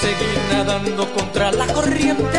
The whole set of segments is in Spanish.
seguir nadando contra la corriente,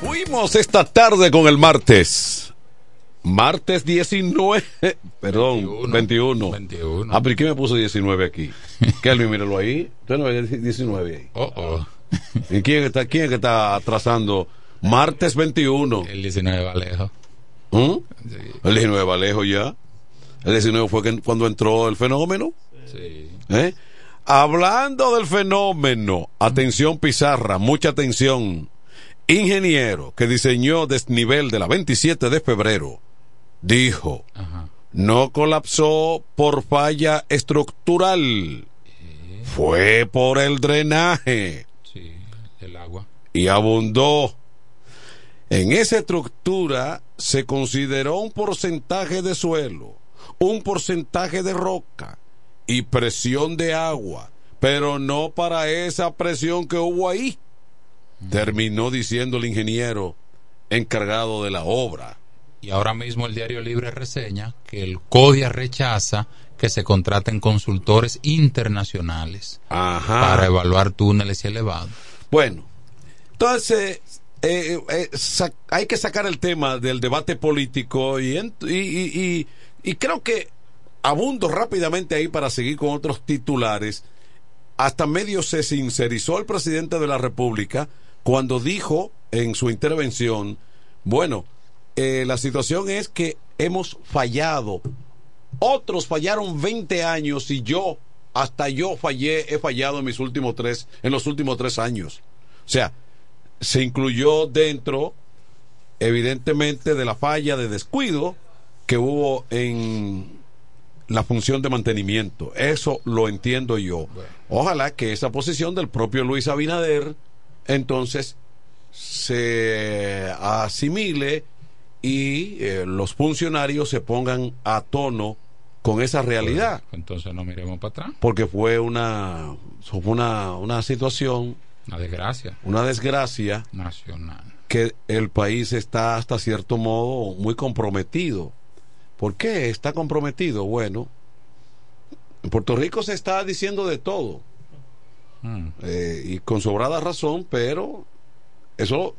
Fuimos esta tarde con el martes. Martes 19, perdón, 21. 21. Ah, pero ¿y ¿qué me puso 19 aquí? Kelvin, míralo ahí. Usted no ve 19 ahí. Oh, oh. ¿Y quién está, quién está atrasando? Martes 21. El 19 Valejo. ¿Mm? Sí. El 19 Valejo ya. El 19 fue cuando entró el fenómeno. Sí. ¿Eh? Hablando del fenómeno, atención Pizarra, mucha atención. Ingeniero que diseñó desnivel de la 27 de febrero, dijo, Ajá. no colapsó por falla estructural, fue por el drenaje Sí. El agua. y abundó. En esa estructura se consideró un porcentaje de suelo, un porcentaje de roca y presión de agua, pero no para esa presión que hubo ahí. Terminó diciendo el ingeniero encargado de la obra. Y ahora mismo el Diario Libre reseña que el CODIA rechaza que se contraten consultores internacionales Ajá. para evaluar túneles y elevados. Bueno, entonces eh, eh, sa- hay que sacar el tema del debate político y, y- y- y creo que abundo rápidamente ahí para seguir con otros titulares. Hasta medio se sincerizó el presidente de la República cuando dijo en su intervención, bueno, eh, la situación es que hemos fallado. Otros fallaron 20 años y yo, hasta yo fallé, he fallado en mis últimos tres, en los últimos tres años. O sea, se incluyó dentro, evidentemente, de la falla de descuido que hubo en la función de mantenimiento. Eso lo entiendo yo. Ojalá que esa posición del propio Luis Abinader entonces se asimile y eh, los funcionarios se pongan a tono con esa realidad. Entonces no miremos para atrás. Porque fue una, fue una, una situación. Una desgracia. Una desgracia. Nacional. Que el país está hasta cierto modo muy comprometido. ¿Por qué está comprometido? Bueno, en Puerto Rico se está diciendo de todo. Mm. Eh, y con sobrada razón, pero eso,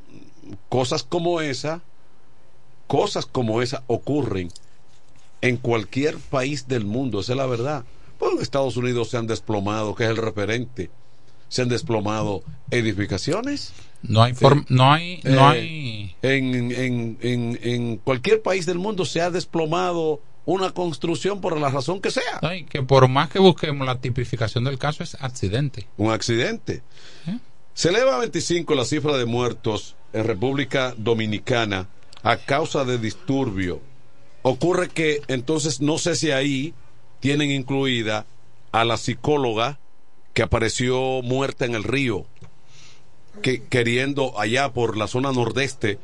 cosas como esa, cosas como esa ocurren en cualquier país del mundo, esa es la verdad. En Estados Unidos se han desplomado, que es el referente, se han desplomado edificaciones. No hay forma, no hay, no hay. Eh, en, en, en, en cualquier país del mundo se ha desplomado una construcción por la razón que sea. que por más que busquemos la tipificación del caso es accidente. Un accidente. ¿Eh? Se eleva a 25 la cifra de muertos en República Dominicana a causa de disturbio. Ocurre que entonces no sé si ahí tienen incluida a la psicóloga que apareció muerta en el río, que queriendo allá por la zona nordeste,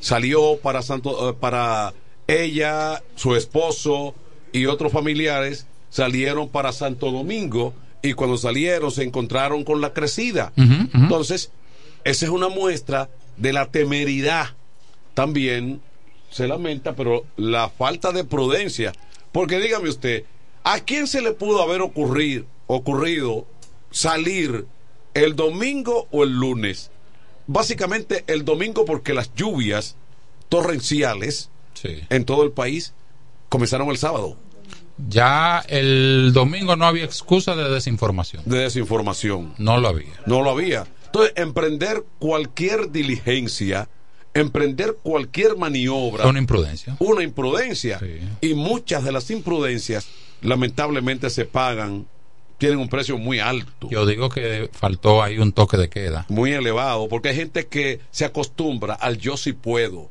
salió para Santo, eh, para ella, su esposo y otros familiares salieron para Santo Domingo y cuando salieron se encontraron con la crecida. Entonces, esa es una muestra de la temeridad. También se lamenta, pero la falta de prudencia. Porque dígame usted, ¿a quién se le pudo haber ocurrir, ocurrido salir el domingo o el lunes? Básicamente el domingo porque las lluvias torrenciales en todo el país comenzaron el sábado. Ya el domingo no había excusa de desinformación. De desinformación. No lo había. No lo había. Entonces, emprender cualquier diligencia, emprender cualquier maniobra. Una imprudencia. Una imprudencia. Y muchas de las imprudencias, lamentablemente, se pagan, tienen un precio muy alto. Yo digo que faltó ahí un toque de queda. Muy elevado, porque hay gente que se acostumbra al yo si puedo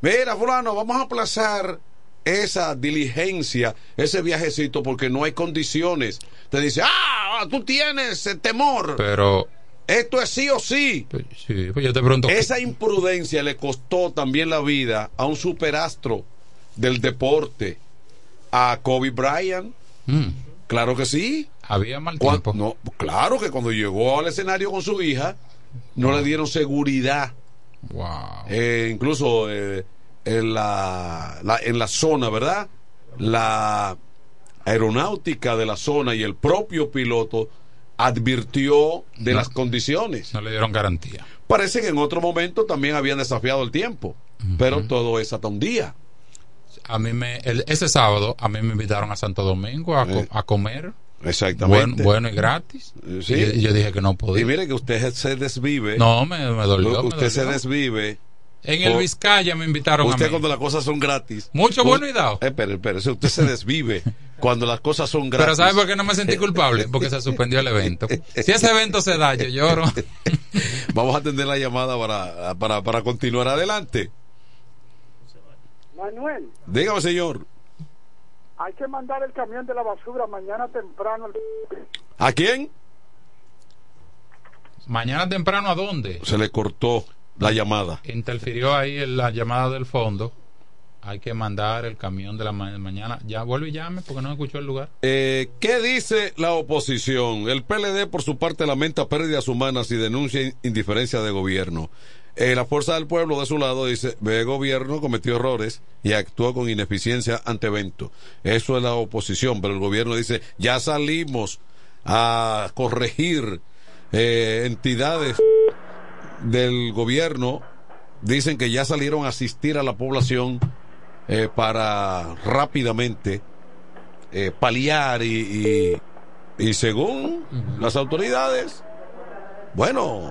Mira, fulano, vamos a aplazar esa diligencia, ese viajecito, porque no hay condiciones. Te dice, ah, tú tienes temor. Pero. Esto es sí o sí. Pues, sí, pues yo te pregunto. Esa imprudencia le costó también la vida a un superastro del deporte, a Kobe Bryant. Mm. Claro que sí. Había mal tiempo. no, claro que cuando llegó al escenario con su hija, no le dieron seguridad Wow. Eh, incluso eh, en, la, en la zona, ¿verdad? La aeronáutica de la zona y el propio piloto advirtió de las condiciones. No le dieron garantía. Parece que en otro momento también habían desafiado el tiempo, pero todo es hasta un día. A mí me, ese sábado a mí me invitaron a Santo Domingo a, eh. a comer Exactamente. Bueno, y gratis. Y, yo dije que no podía. Y mire que usted se desvive. No, me, dolió. Usted se desvive. En el Vizcaya me invitaron usted cuando las cosas son gratis. Mucho bueno y dado. Eh, pero, pero, usted se desvive cuando las cosas son gratis. Pero ¿sabe por qué no me sentí culpable? Porque se suspendió el evento. Si ese evento se da, yo lloro. Vamos a atender la llamada para, para, para continuar adelante. Manuel. Dígame, señor. Hay que mandar el camión de la basura mañana temprano. ¿A quién? Mañana temprano, ¿a dónde? Se le cortó la llamada. Interfirió ahí la llamada del fondo. Hay que mandar el camión de la mañana. Ya vuelve y llame porque no escuchó el lugar. Eh, ¿Qué dice la oposición? El PLD, por su parte, lamenta pérdidas humanas y denuncia indiferencia de gobierno. Eh, la fuerza del pueblo de su lado dice, ve gobierno cometió errores y actuó con ineficiencia ante evento. Eso es la oposición, pero el gobierno dice, ya salimos a corregir eh, entidades del gobierno, dicen que ya salieron a asistir a la población eh, para rápidamente paliar y, y, según las autoridades, bueno,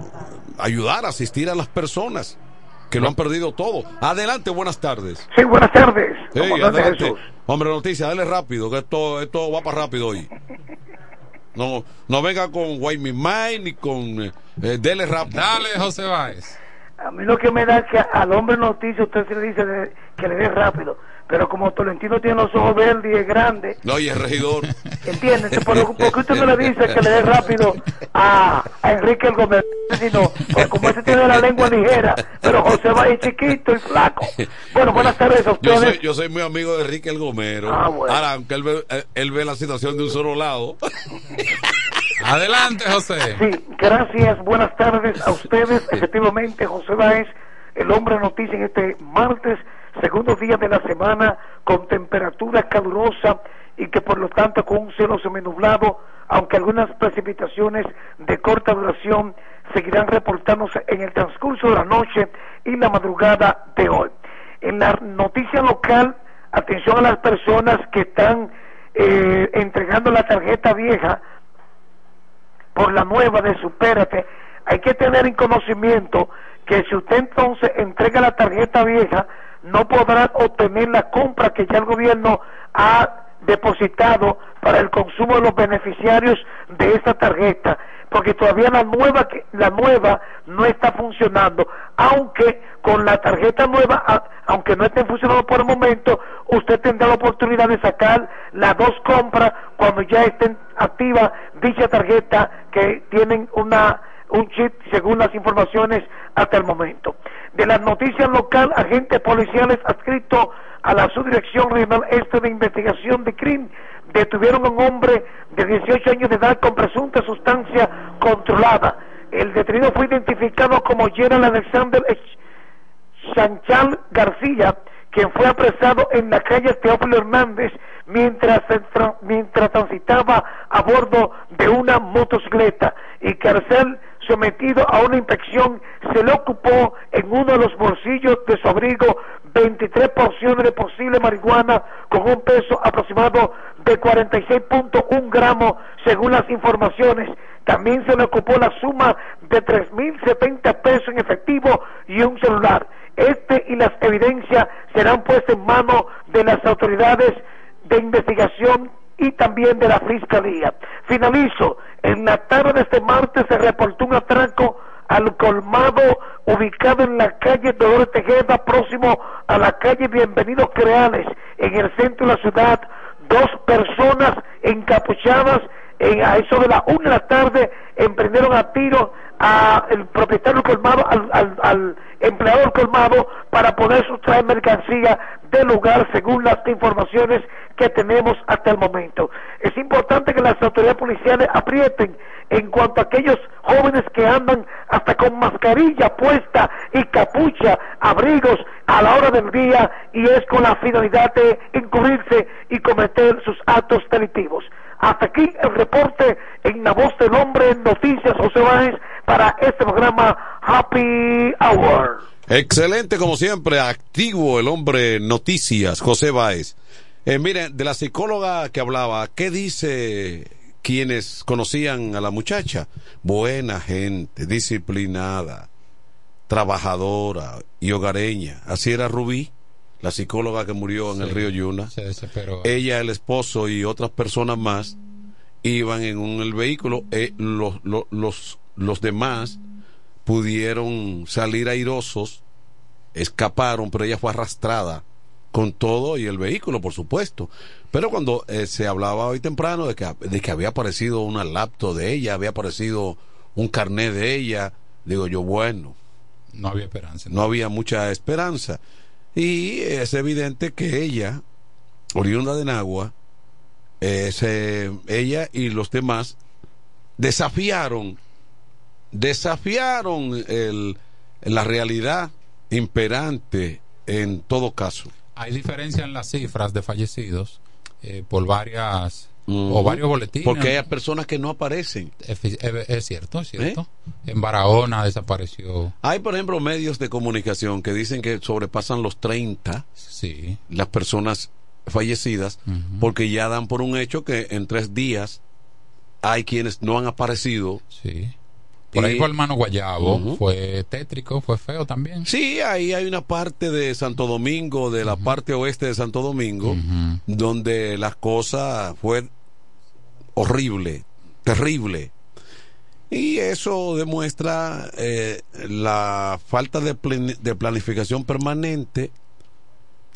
ayudar, asistir a las personas. que lo han perdido todo. Adelante, buenas tardes. Sí, buenas tardes. Hey, comandante adelante. Jesús. Hombre, noticia, dale rápido, que esto, esto va para rápido hoy. No, no venga con Why Me Mine ni con eh, eh, dele rápido. Dale, José Báez. A mí lo que me da es que al hombre noticia usted se le dice de- que le dé rápido. Pero como Tolentino tiene los ojos verdes y es grande, No, y el regidor. ¿entiendes? ¿Por, por qué usted no le dice que le dé rápido a, a Enrique el Gómez? Sino, porque como ese tiene la lengua ligera, pero José va ahí chiquito y flaco. Bueno, buenas tardes a Yo ustedes. soy, yo soy muy amigo de Enrique el Gomero. Ah, bueno. Ahora, aunque él ve, eh, él ve la situación de un solo lado. Adelante, José. Sí, gracias, buenas tardes a ustedes. Efectivamente, José Báez, el hombre noticia en este martes, segundo día de la semana, con temperatura calurosa y que por lo tanto con un cielo seminublado, aunque algunas precipitaciones de corta duración seguirán reportándose en el transcurso de la noche y la madrugada de hoy. En la noticia local, atención a las personas que están eh, entregando la tarjeta vieja por la nueva de Supérate, hay que tener en conocimiento que si usted entonces entrega la tarjeta vieja, no podrá obtener la compra que ya el gobierno ha depositado para el consumo de los beneficiarios de esta tarjeta, porque todavía la nueva la nueva no está funcionando, aunque con la tarjeta nueva, aunque no esté funcionando por el momento, usted tendrá la oportunidad de sacar las dos compras cuando ya estén activa dicha tarjeta que tienen una un chip según las informaciones hasta el momento. De las noticias local, agentes policiales adscritos a la Subdirección Regional Este de Investigación de Crimen detuvieron a un hombre de 18 años de edad con presunta sustancia controlada. El detenido fue identificado como Gerald Alexander Sanchal García, quien fue apresado en la calle Teófilo Hernández mientras, mientras transitaba a bordo de una motocicleta y ser sometido a una inspección se le ocupó en uno de los bolsillos de su abrigo 23 porciones de posible marihuana con un peso aproximado de 46.1 gramos según las informaciones. También se le ocupó la suma de 3.070 pesos en efectivo y un celular. Este y las evidencias serán puestas en manos de las autoridades de investigación y también de la Fiscalía. Finalizo. En la tarde de este martes se reportó un atraco al colmado ubicado en la calle Dolores Tejeda, próximo a la calle Bienvenidos Creales, en el centro de la ciudad. Dos personas encapuchadas en, a eso de la una de la tarde emprendieron a tiro al propietario del colmado, al, al, al empleado del colmado, para poder sustraer mercancía del lugar según las informaciones que tenemos hasta el momento. Es importante que las autoridades policiales aprieten en cuanto a aquellos jóvenes que andan hasta con mascarilla puesta y capucha, abrigos a la hora del día y es con la finalidad de encubrirse y cometer sus actos delictivos. Hasta aquí el reporte en la voz del hombre en Noticias José Báez para este programa Happy Hour. Excelente, como siempre, activo el hombre noticias, José Báez. Eh, miren, de la psicóloga que hablaba, ¿qué dice quienes conocían a la muchacha? Buena gente, disciplinada, trabajadora y hogareña. Así era Rubí, la psicóloga que murió en el río Yuna. Se desesperó. Ella, el esposo y otras personas más iban en un, el vehículo. eh, los, los, los, los demás pudieron salir airosos, escaparon, pero ella fue arrastrada con todo y el vehículo, por supuesto. Pero cuando eh, se hablaba hoy temprano de que, de que había aparecido una laptop de ella, había aparecido un carnet de ella, digo yo, bueno, No había esperanza. no había mucha esperanza. Y es evidente que ella, oriunda de Nagua, eh, se- ella y los demás desafiaron, desafiaron el, la realidad imperante en todo caso. Hay diferencia en las cifras de fallecidos eh, por varias o varios boletines. Porque hay personas que no aparecen. Es, cierto, es cierto. ¿Eh? En Barahona desapareció. Hay, por ejemplo, medios de comunicación que dicen que sobrepasan los 30 Sí. las personas fallecidas porque ya dan por un hecho que en tres días hay quienes no han aparecido Sí. Por ahí por hermano Guayabo Ujú. fue tétrico, fue feo también. Sí, ahí hay una parte de Santo Domingo, de la parte oeste de Santo Domingo, donde las cosas fue horrible, terrible. Y eso demuestra eh, la falta de, de planificación permanente.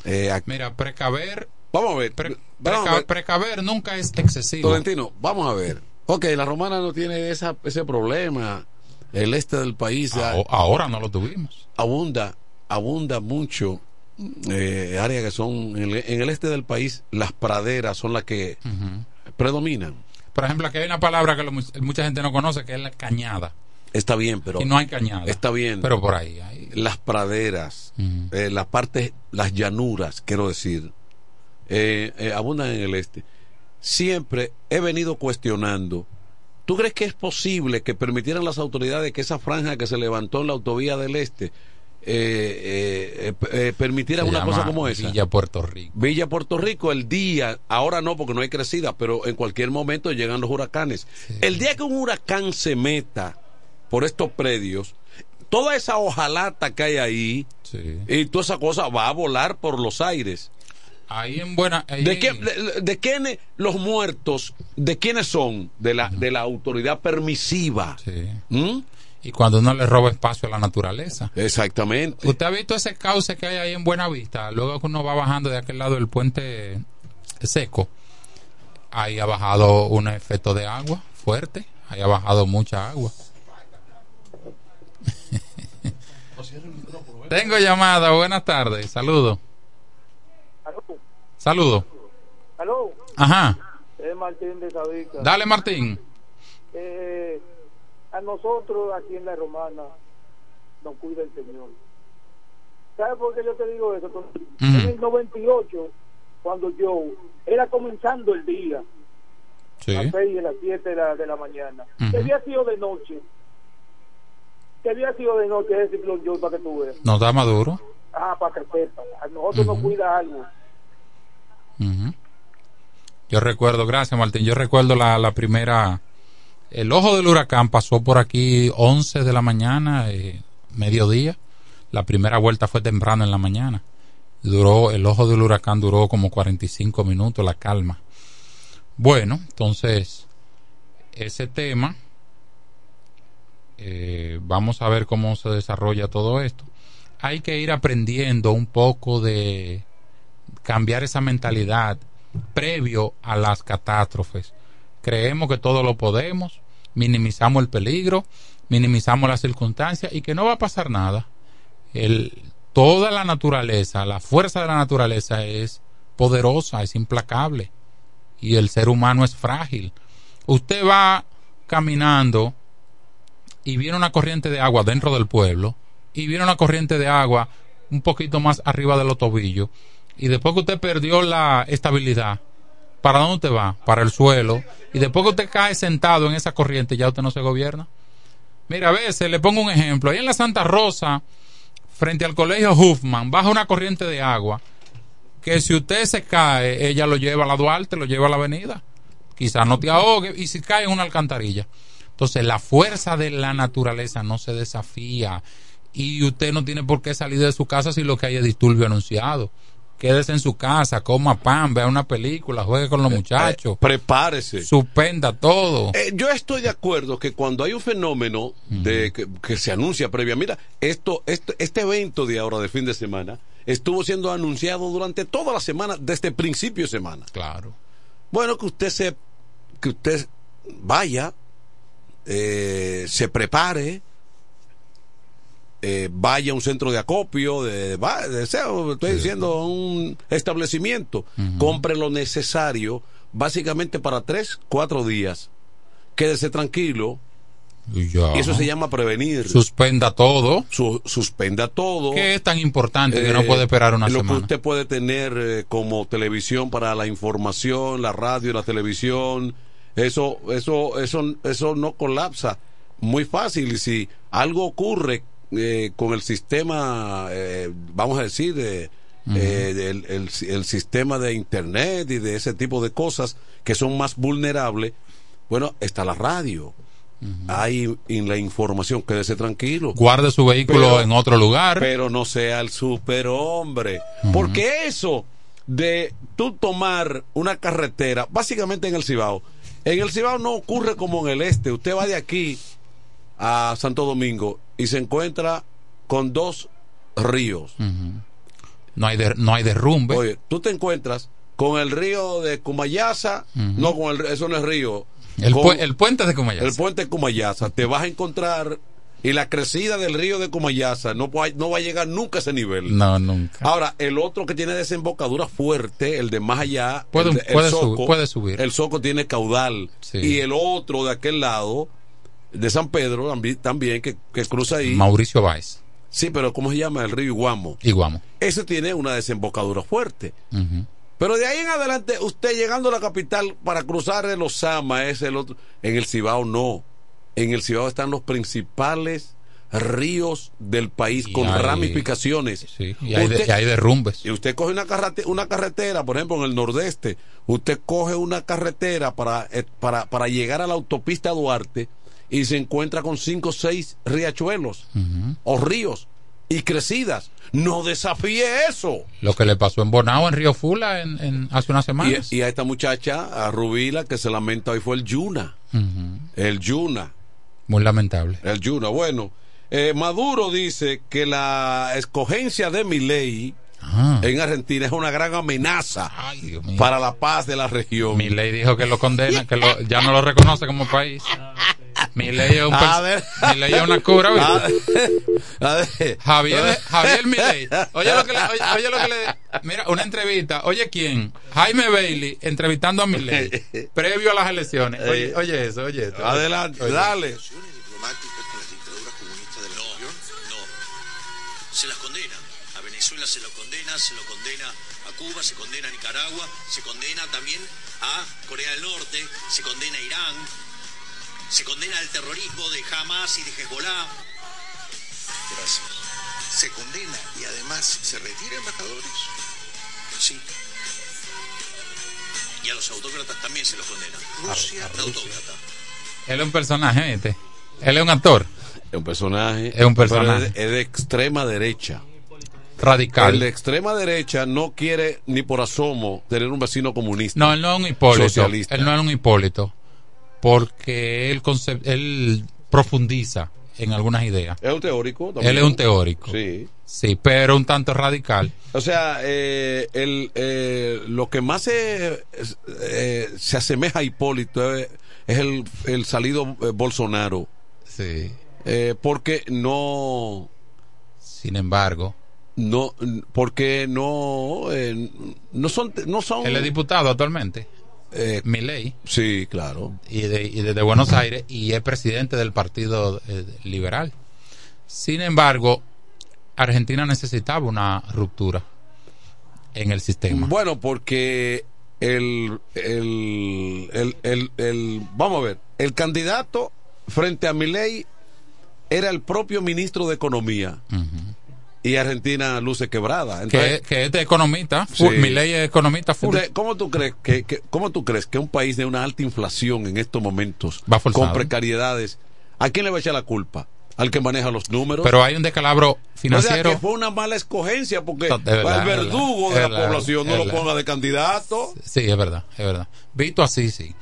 Eh, Mira, precaver, vamos a ver. pre- vamos a ver. precaver nunca es excesivo. Tolentino, vamos a ver. Ok, la romana no tiene esa, ese problema. El este del país ah, Aho- Ahora no lo tuvimos. abunda, abunda mucho eh, áreas que son en el, en el este del país, las praderas son las que predominan. Por ejemplo, aquí hay una palabra que lo mucha gente no conoce, que es la cañada. Está bien, pero y no hay cañada. está bien. Pero por ahí hay. las praderas, eh, las partes, las llanuras, quiero decir, eh, abundan en el este. Siempre he venido cuestionando. ¿Tú crees que es posible que permitieran las autoridades que esa franja que se levantó en la autovía del este eh, eh, eh, eh, permitieran Se una cosa como esa? Villa Puerto Rico. Villa Puerto Rico, el día, ahora no porque no hay crecida, pero en cualquier momento llegan los huracanes. El día que un huracán se meta por estos predios, toda esa hojalata que hay ahí y toda esa cosa va a volar por los aires. Ahí en buena. ahí ¿De, en- qué, de, de quiénes los muertos, de quiénes son? De la, de la autoridad permisiva. ¿Mm? Y cuando uno le roba espacio a la naturaleza. Exactamente. ¿Usted ha visto ese cauce que hay ahí en Buena Vista? Luego que uno va bajando de aquel lado del puente seco, ahí ha bajado un efecto de agua fuerte, ahí ha bajado mucha agua. Tengo llamada, buenas tardes, saludo. Saludo. Aló, Ajá, es Martín de Sabica. dale Martín. Eh, a nosotros aquí en la Romana nos cuida el Señor. ¿Sabes por qué yo te digo eso? Porque En el 98, cuando yo era comenzando el día, Sí. a las 6 y las 7 de la, de la mañana, Ujú. que había sido de noche, que había sido de noche ese ciclón yo para que tú veas. Nos da maduro. Ah, para que sepas, a nosotros nos cuida algo. Yo recuerdo, gracias Martín, yo recuerdo la, la primera, el ojo del huracán pasó por aquí 11 de la mañana, eh, mediodía, la primera vuelta fue temprano en la mañana, duró, el ojo del huracán duró como 45 minutos, la calma. Bueno, entonces, ese tema, eh, vamos a ver cómo se desarrolla todo esto. Hay que ir aprendiendo un poco de cambiar esa mentalidad previo a las catástrofes. Creemos que todo lo podemos, minimizamos el peligro, minimizamos las circunstancias y que no va a pasar nada. El, toda la naturaleza, la fuerza de la naturaleza es poderosa, es implacable y el ser humano es frágil. Usted va caminando y viene una corriente de agua dentro del pueblo y viene una corriente de agua un poquito más arriba de los tobillos y después que usted perdió la estabilidad, ¿para dónde usted va? Para el suelo y después que usted cae sentado en esa corriente ya usted no se gobierna. Mira, a veces le pongo un ejemplo, ahí en la Santa Rosa, frente al colegio Huffman, baja una corriente de agua que si usted se cae, ella lo lleva a la Duarte, lo lleva a la avenida. Quizás no te ahogue y si cae en una alcantarilla. Entonces, la fuerza de la naturaleza no se desafía y usted no tiene por qué salir de su casa si lo que hay es disturbio anunciado. Quédese en su casa, coma pan, vea una película, juegue con los muchachos. prepárese. Suspenda todo. Eh, yo estoy de acuerdo que cuando hay un fenómeno de que, que se anuncia previa, mira, esto, esto, este evento de ahora de fin de semana estuvo siendo anunciado durante toda la semana, desde principio de semana. Claro. Bueno, que usted se, que usted vaya, eh, se prepare, eh, vaya a un centro de acopio, de, sea, estoy diciendo un establecimiento, compre lo necesario, básicamente para tres, cuatro días. Quédese tranquilo. Y ya. Y eso se llama prevenir. Suspenda todo. Su- suspenda todo. ¿Qué es tan importante que no Eh, puede esperar una lo semana? que usted puede tener eh, como televisión para la información, la radio, la televisión, eso, eso, eso, eso no colapsa. Muy fácil. Y si algo ocurre eh, con el sistema, eh, vamos a decir, eh, el, el sistema de internet y de ese tipo de cosas que son más vulnerables, bueno, está la radio. hay en la información, quédese tranquilo. Guarde su vehículo Pero- en otro lugar. Pero no sea el superhombre. Porque eso de tú tomar una carretera, básicamente en el Cibao, en el Cibao no ocurre como en el este. Usted va de aquí a Santo Domingo y se encuentra con dos ríos. no hay de- no hay derrumbe. Oye, tú te encuentras con el río de Cumayasa, no con el eso no es río. el, con- pu- el puente de Comayasa. el puente de Cumayasa, te vas a encontrar y la crecida del río de Cumayasa no, va- no va a llegar nunca a ese nivel. No, nunca. Ahora, el otro que tiene desembocadura fuerte, el de más allá, Puede- el, de- el puede Soco, subir- puede subir. El Soco tiene caudal. Sí. Y el otro de aquel lado, de San Pedro, tambi- también, que, que cruza ahí. Mauricio Valls. Sí, pero ¿cómo se llama? El río Iguamo. Iguamo. Ese tiene una desembocadura fuerte. Pero de ahí en adelante, usted llegando a la capital para cruzar el Osama, es el otro. En el Cibao no. En el Cibao están los principales ríos del país Y con hay- ramificaciones. Sí, y hay, de- y hay derrumbes. y usted coge una, carrete- una carretera, por ejemplo, en el nordeste, usted coge una carretera para, eh, para, para llegar a la autopista Duarte y se encuentra con cinco o seis riachuelos o ríos y crecidas. No desafíe eso. Lo que le pasó en Bonao, en Río Fula, en, en- hace unas semanas. Y, y a esta muchacha, a Rubila, que se lamenta hoy fue el Yuna. El Yuna. Muy lamentable. El Yuna. Bueno, eh, Maduro dice que la escogencia de Milei Ah. en Argentina es una gran amenaza Ay, para la paz de la región. Mi ley dijo que lo condena, que lo- ya no lo reconoce como país. Mi ley es, un A ver. mi ley es una cura. ¿viste? A ver. Javier, Javier Milei. Oye lo que le, oye, oye lo que le, mira, una entrevista. Oye, ¿quién? Jaime Bailey entrevistando a Milei previo a las elecciones. Oye, oye eso, oye esto. Adelante, Oye. dale. Se las condena. A Venezuela se lo condena, se lo condena a Cuba, se condena a Nicaragua, se condena también a Corea del Norte, se condena a Irán, se condena al terrorismo de Hamas y de Hezbollah. Gracias. ¿Se condena y además se retira embajadores? Sí. Y a los autócratas también se los condena. Rusia, de autócrata. Él es un personaje, este. Él es un actor Es un personaje. Es un personaje. Es de, es de extrema derecha. radical. El de extrema derecha no quiere ni por asomo tener un vecino comunista. No, él no es un Hipólito. Socialista. Él no es un Hipólito. Porque él, él profundiza en algunas ideas. Es un teórico. también. Él es un teórico. Sí. Sí, pero un tanto radical. O sea, eh, el, eh, lo que más se, eh, se asemeja a Hipólito es, es el, el salido eh, Bolsonaro. Sí. Eh, porque no. Sin embargo, No, porque no. eh, no son. No son él es diputado actualmente. Eh, Milei. sí, claro. y, de, y desde Buenos Aires y es presidente del Partido eh, Liberal. Sin embargo, Argentina necesitaba una ruptura en el sistema. Bueno, porque el, el, el, el, el- vamos a ver, el candidato frente a Milei era el propio ministro de Economía y Argentina luce quebrada. que, Entonces, que es de economista, Sí. Milei es economista full. entonces, ¿cómo tú crees que, que- cómo tú crees que un país de una alta inflación en estos momentos Va con precariedades, ¿a quién le va a echar la culpa? Al que maneja los números. pero hay un descalabro O financiero. sea, que fue una mala escogencia porque No, verdad, el verdugo de la población no lo ponga de candidato. Sí, es verdad, es verdad. Visto así, sí.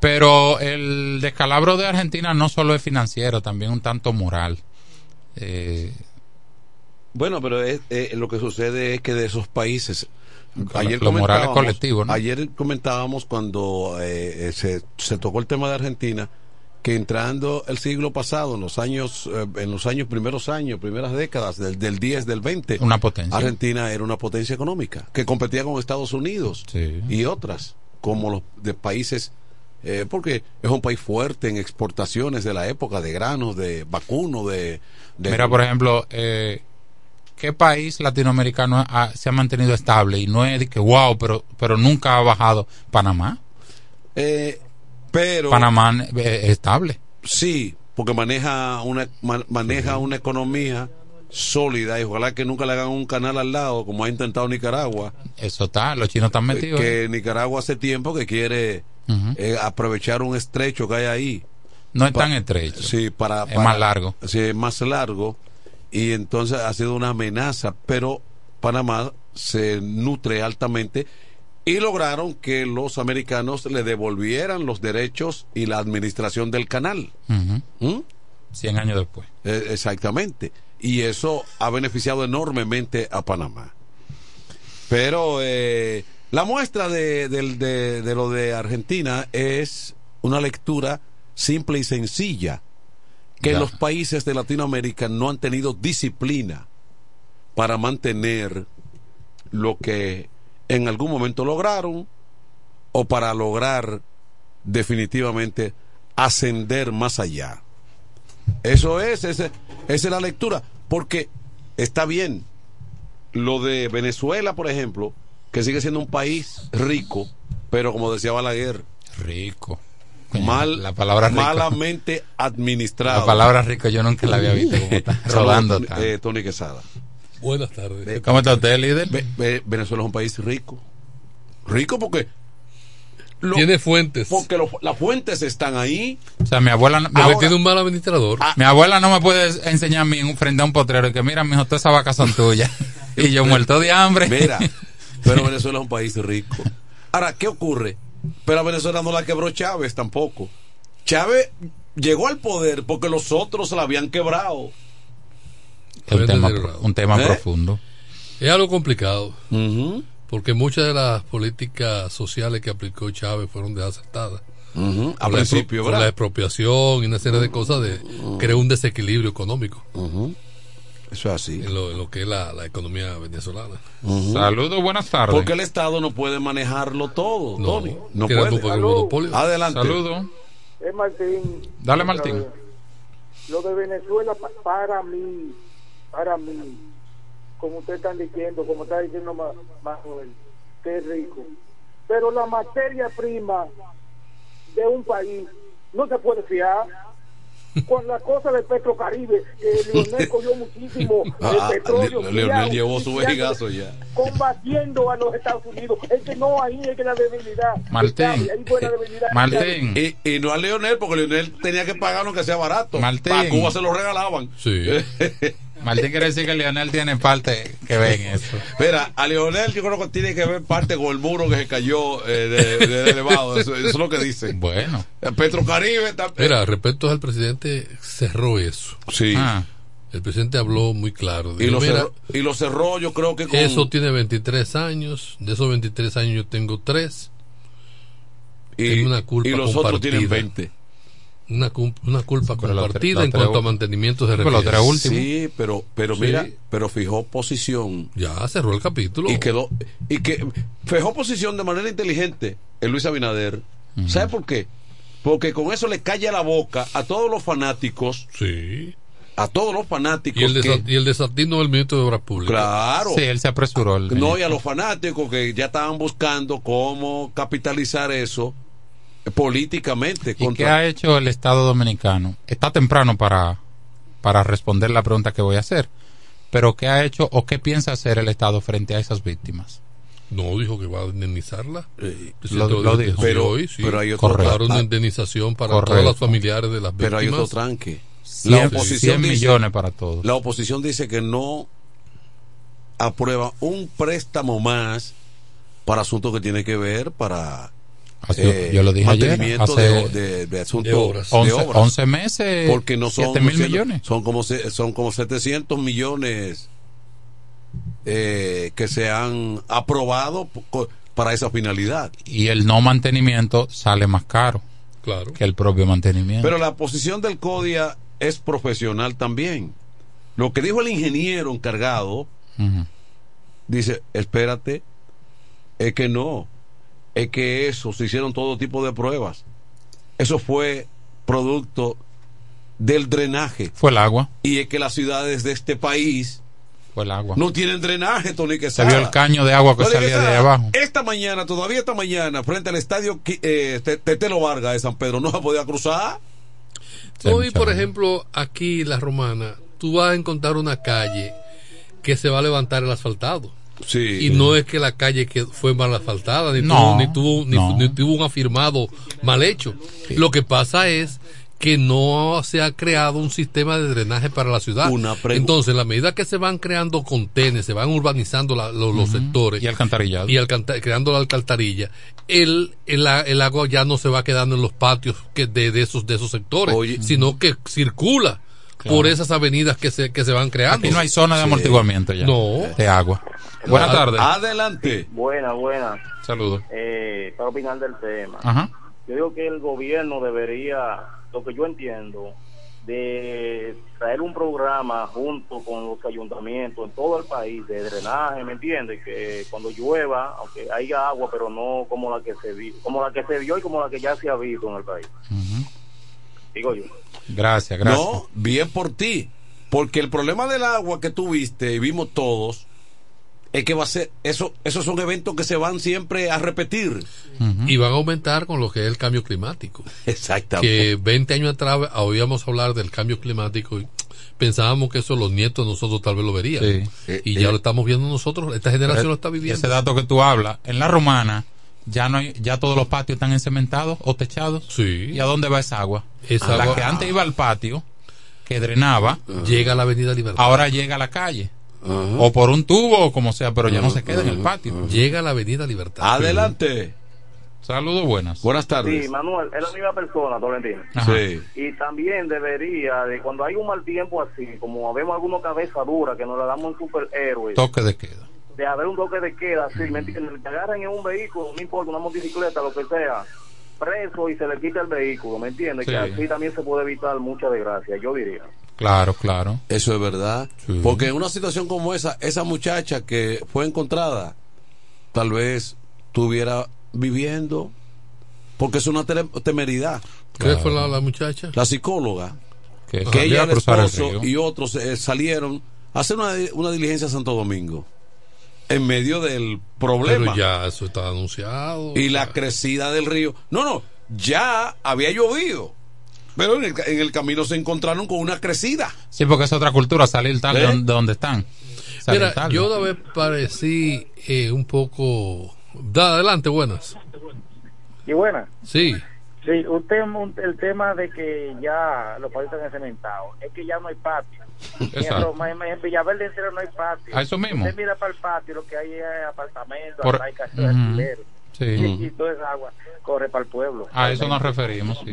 Pero el descalabro de Argentina no solo es financiero, también un tanto moral. Eh, Bueno, pero es- eh, lo que sucede es que de esos países. Ayer lo moral es comentábamos- colectivo, ¿no? Ayer comentábamos cuando eh, eh, se, se tocó el tema de Argentina que entrando el siglo pasado, en los años, eh, en los años primeros años, primeras décadas, del, del 10, del 20, Una potencia. Argentina era una potencia económica que competía con Estados Unidos Sí. y otras, como los de países, eh, porque es un país fuerte en exportaciones de la época, de granos, de vacuno, de... de Mira, por ejemplo, eh, ¿qué país latinoamericano ha- se ha mantenido estable? Y no es de que, wow, pero, pero nunca ha bajado. Panamá. Eh, pero... Panamá eh, es estable. Sí, porque maneja una ma- maneja una economía sólida y ojalá que nunca le hagan un canal al lado como ha intentado Nicaragua. Eso está, los chinos están metidos. que Nicaragua hace tiempo que quiere eh, aprovechar un estrecho que hay ahí. No es Pa- tan estrecho. Sí, para, Es más largo. Sí, es más largo. Y entonces ha sido una amenaza, pero Panamá se nutre altamente y lograron que los americanos le devolvieran los derechos y la administración del canal. Ujú. ¿Mm? 100 años después. Eh, exactamente. Y eso ha beneficiado enormemente a Panamá. Pero eh, la muestra de- de lo de Argentina es una lectura simple y sencilla. Que Ya. los países de Latinoamérica no han tenido disciplina para mantener lo que en algún momento lograron o para lograr definitivamente ascender más allá. Eso es, ese- esa es la lectura. Porque está bien, lo de Venezuela, por ejemplo, que sigue siendo un país rico, pero como decía Balaguer, Rico. Mal, la palabra rico. malamente administrado. La palabra rico yo nunca la había visto como está rodando. Eh, Tony Quesada. Buenas tardes. ¿Cómo está usted, líder? Ve- ve- Venezuela es un país rico. Rico porque... lo- Tiene fuentes. Porque lo- las fuentes están ahí. O sea, mi abuela, no- abuela, tiene un mal administrador. mi abuela no me puede enseñar a mí en- frente a un potrero que mira, mijo, todas esas vacas son tuyas. y yo muerto de hambre. Mira, pero Venezuela es un país rico. Ahora, ¿qué ocurre? Pero a Venezuela no la quebró Chávez tampoco. Chávez llegó al poder porque los otros la habían quebrado. Es un tema, un tema ¿Eh? profundo. Es algo complicado. Porque muchas de las políticas sociales que aplicó Chávez fueron desacertadas. A Por la por la ¿verdad? expropiación y una serie de cosas de creó un desequilibrio económico. Eso es así. en lo, en lo que es la, la economía venezolana. Saludos, buenas tardes. Porque el Estado no puede manejarlo todo, No, Tony. No puede. Adelante. Saludos. Es Martín. Dale, Martín. Lo de Venezuela, pa- para mí, para mí, como ustedes están diciendo, como está diciendo Ma- Manuel, que es rico. Pero la materia prima de un país no se puede fiar. Con la cosa del Petrocaribe, que Leonel cogió muchísimo Ah, el ah, petróleo. Le- Leonel llevó su vejigazo ya. Combatiendo a los Estados Unidos. Es que no, ahí es que la debilidad. Martín. Ahí fue la debilidad. Martín. Y, y no a Leonel, porque Leonel tenía que pagar aunque sea barato. Martín. Para Cuba se lo regalaban. Sí. Martín quiere decir que Leonel tiene parte que ve en eso. Mira, a Leonel yo creo que tiene que ver parte con el muro que se cayó eh, de, de- de elevado. Eso, eso es lo que dicen. Bueno. Petrocaribe está- Mira, respecto al presidente, cerró eso. Sí. Ah, El presidente habló muy claro. y, lo mira, cerró, y lo cerró yo creo que con... eso tiene 23 años. De esos 23 años yo tengo 3. y, tiene una culpa y los otros tienen compartida. 20. Una, una culpa Pero compartida tres- en cuanto a mantenimiento se los refiere. Sí, pero, pero Sí. mira, pero fijó posición. Ya cerró el capítulo. Y quedó... Y que fijó posición de manera inteligente el Luis Abinader. ¿Sabe por qué? Porque con eso le calla la boca a todos los fanáticos, Sí. a todos los fanáticos Y el, que... y el desatino del ministro de Obras Públicas. Claro. sí, él se apresuró. el No, ministro. y a los fanáticos que ya estaban buscando cómo capitalizar eso políticamente. ¿Y qué contra- ha hecho el Estado Dominicano? Está temprano para, para responder la pregunta que voy a hacer. Pero ¿qué ha hecho o qué piensa hacer el Estado frente a esas víctimas? No dijo que va a indemnizarla. Eh, lo- lo dijo. Pero- hoy, sí. pero hay otro- una indemnización para Correcto. todos los familiares de las víctimas. Pero hay otro tranque. 100, oposición 100 dice- millones para todos. La oposición dice que no aprueba un préstamo más para asuntos que tiene que ver para Así, eh, yo lo dije ayer. mantenimiento Hace de, de- de asuntos de obras. de 11, obras. 11 meses, porque no son 7 mil millones. son como se- son como 700 millones eh, que se han aprobado para esa finalidad Y el no mantenimiento sale más caro Claro. que el propio mantenimiento. pero la posición del CODIA es profesional también lo que dijo el ingeniero encargado dice espérate es que no es que eso se hicieron todo tipo de pruebas eso fue producto del drenaje Fue el agua, y es que las ciudades de este país fue el agua. no tienen drenaje, Tony Se Quesada. vio el caño de agua que Tony salía de Quesada, abajo. Esta mañana, todavía esta mañana, frente al estadio eh, Te- Tetelo Vargas de San Pedro, no se podía cruzar. Sí, Hoy, por agua. ejemplo, aquí en La Romana, tú vas a encontrar una calle que se va a levantar el asfaltado. Sí. Y no es que la calle que fue mal asfaltada, ni, No, tuvo, ni, tuvo, ni, no. ni tuvo un afirmado mal hecho. Lo que pasa es que no se ha creado un sistema de drenaje para la ciudad. Una Entonces, en la medida que se van creando contenes, se van urbanizando la- lo- los sectores Y alcantarillado. y alcanta- creando la alcantarilla, el, el, el agua ya no se va quedando en los patios que de, de esos de esos sectores, sino que circula Claro. por esas avenidas que se, que se van creando. Aquí no hay zona de Sí. amortiguamiento ya. No. De agua. Buenas tardes. Adelante. Buena, buena. Saludos. Eh, para opinar del tema. Ajá. Yo digo que el gobierno debería, lo que yo entiendo, de traer un programa junto con los ayuntamientos en todo el país de drenaje, ¿me entiendes? Que cuando llueva, aunque haya agua, pero no como la que se vio, como la que se vio y como la que ya se ha visto en el país. Digo yo. Gracias, gracias. No, bien por ti. Porque el problema del agua que tú viste y vimos todos es que va a ser, eso, esos son eventos que se van siempre a repetir. Y van a aumentar con lo que es el cambio climático. Exactamente. Que 20 años atrás oíamos hablar del cambio climático y pensábamos que eso los nietos nosotros tal vez lo verían. Sí. Y Eh, ya eh. lo estamos viendo nosotros, esta generación lo está viviendo. Ese dato que tú hablas, en la romana, ya no hay, ya todos los patios están encementados o techados. Sí. ¿Y a dónde va esa agua? Esa la agua- que antes iba al patio, que drenaba, Llega a la Avenida Libertad. ahora llega a la calle. O por un tubo o como sea, pero ya no se queda en el patio. Llega a la Avenida Libertad. Adelante. Saludos, buenas. Buenas Sí, Manuel, es la misma persona, Tolentino. Sí. Y también debería, de cuando hay un mal tiempo así, como vemos algunos cabeza dura que nos la damos en superhéroes, Toque de queda. de haber un toque de queda, así, ¿me entiendes? Que agarren en un vehículo, no importa, una motocicleta, lo que sea, preso y se le quita el vehículo, ¿me entiendes? Sí. Que así también se puede evitar mucha desgracia, yo diría. Claro, claro. Eso es verdad. Porque en una situación como esa, esa muchacha que fue encontrada, tal vez estuviera viviendo, porque es una temeridad. ¿Qué fue la, la muchacha? La psicóloga, Que, que ella, el esposo y otros eh, salieron a hacer una, una diligencia a Santo Domingo, en medio del problema. Pero ya eso está anunciado. y la crecida del río. No, no, ya había llovido. Pero en el, en el camino se encontraron con una crecida. Sí, porque es otra cultura, salir tarde ¿Eh? de donde- de donde están. Salir Mira, tarde. yo una vez parecí eh, un poco... Da, adelante, buenas. Y buena. Sí. Sí, usted, un- el tema de que ya los patios están cementados, es que ya no hay patio. Exacto. En, en Villaverde entero no hay patio. A eso mismo. Usted mira para el patio, lo que hay es apartamentos, Por- hay casas de Ujú. Sí. Y, y toda esa agua corre para el pueblo. A eso nos referimos, sí.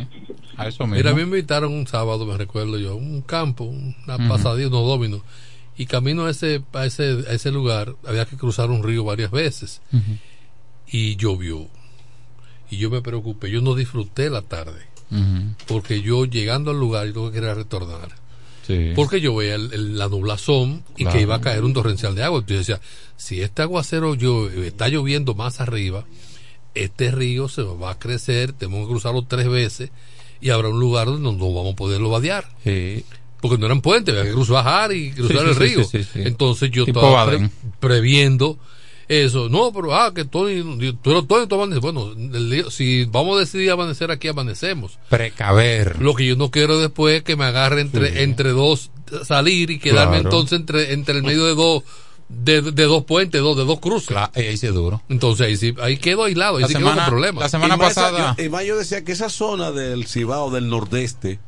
A eso mismo. Mira, a mí me invitaron un sábado, me recuerdo yo, a un campo, una Ujú. pasadilla, unos dominos. Y camino a ese, a ese, a ese lugar, había que cruzar un río varias veces. Y llovió. Y yo me preocupé, yo no disfruté la tarde. Porque yo llegando al lugar, yo tuve que querer retornar. Sí. Porque yo veía el- el- la nublazón y Claro. que iba a caer un torrencial de agua. Entonces yo decía, si este aguacero yo, está lloviendo más arriba, este río se va a crecer, tenemos que cruzarlo tres veces y habrá un lugar donde no, vamos a poderlo vadear. Sí. Porque no eran puentes, había que cruzar bajar y cruzar Sí, el río. sí, sí, sí. Entonces yo Tipo estaba pre- previendo eso. No, pero ah, que eres Tony, tú amaneces. Bueno, el si vamos a decidir amanecer aquí, amanecemos. Precaver. Lo que yo no quiero después es que me agarre entre, entre dos, salir y quedarme Claro. entonces entre, entre el medio de dos, de, de dos puentes, dos, de dos cruces. Claro, ahí sí es duro. Entonces ahí sí, ahí quedo aislado, ahí La sí semana- problemas. la semana Y pasada- yo- y más yo decía que esa zona del Cibao, del Nordeste,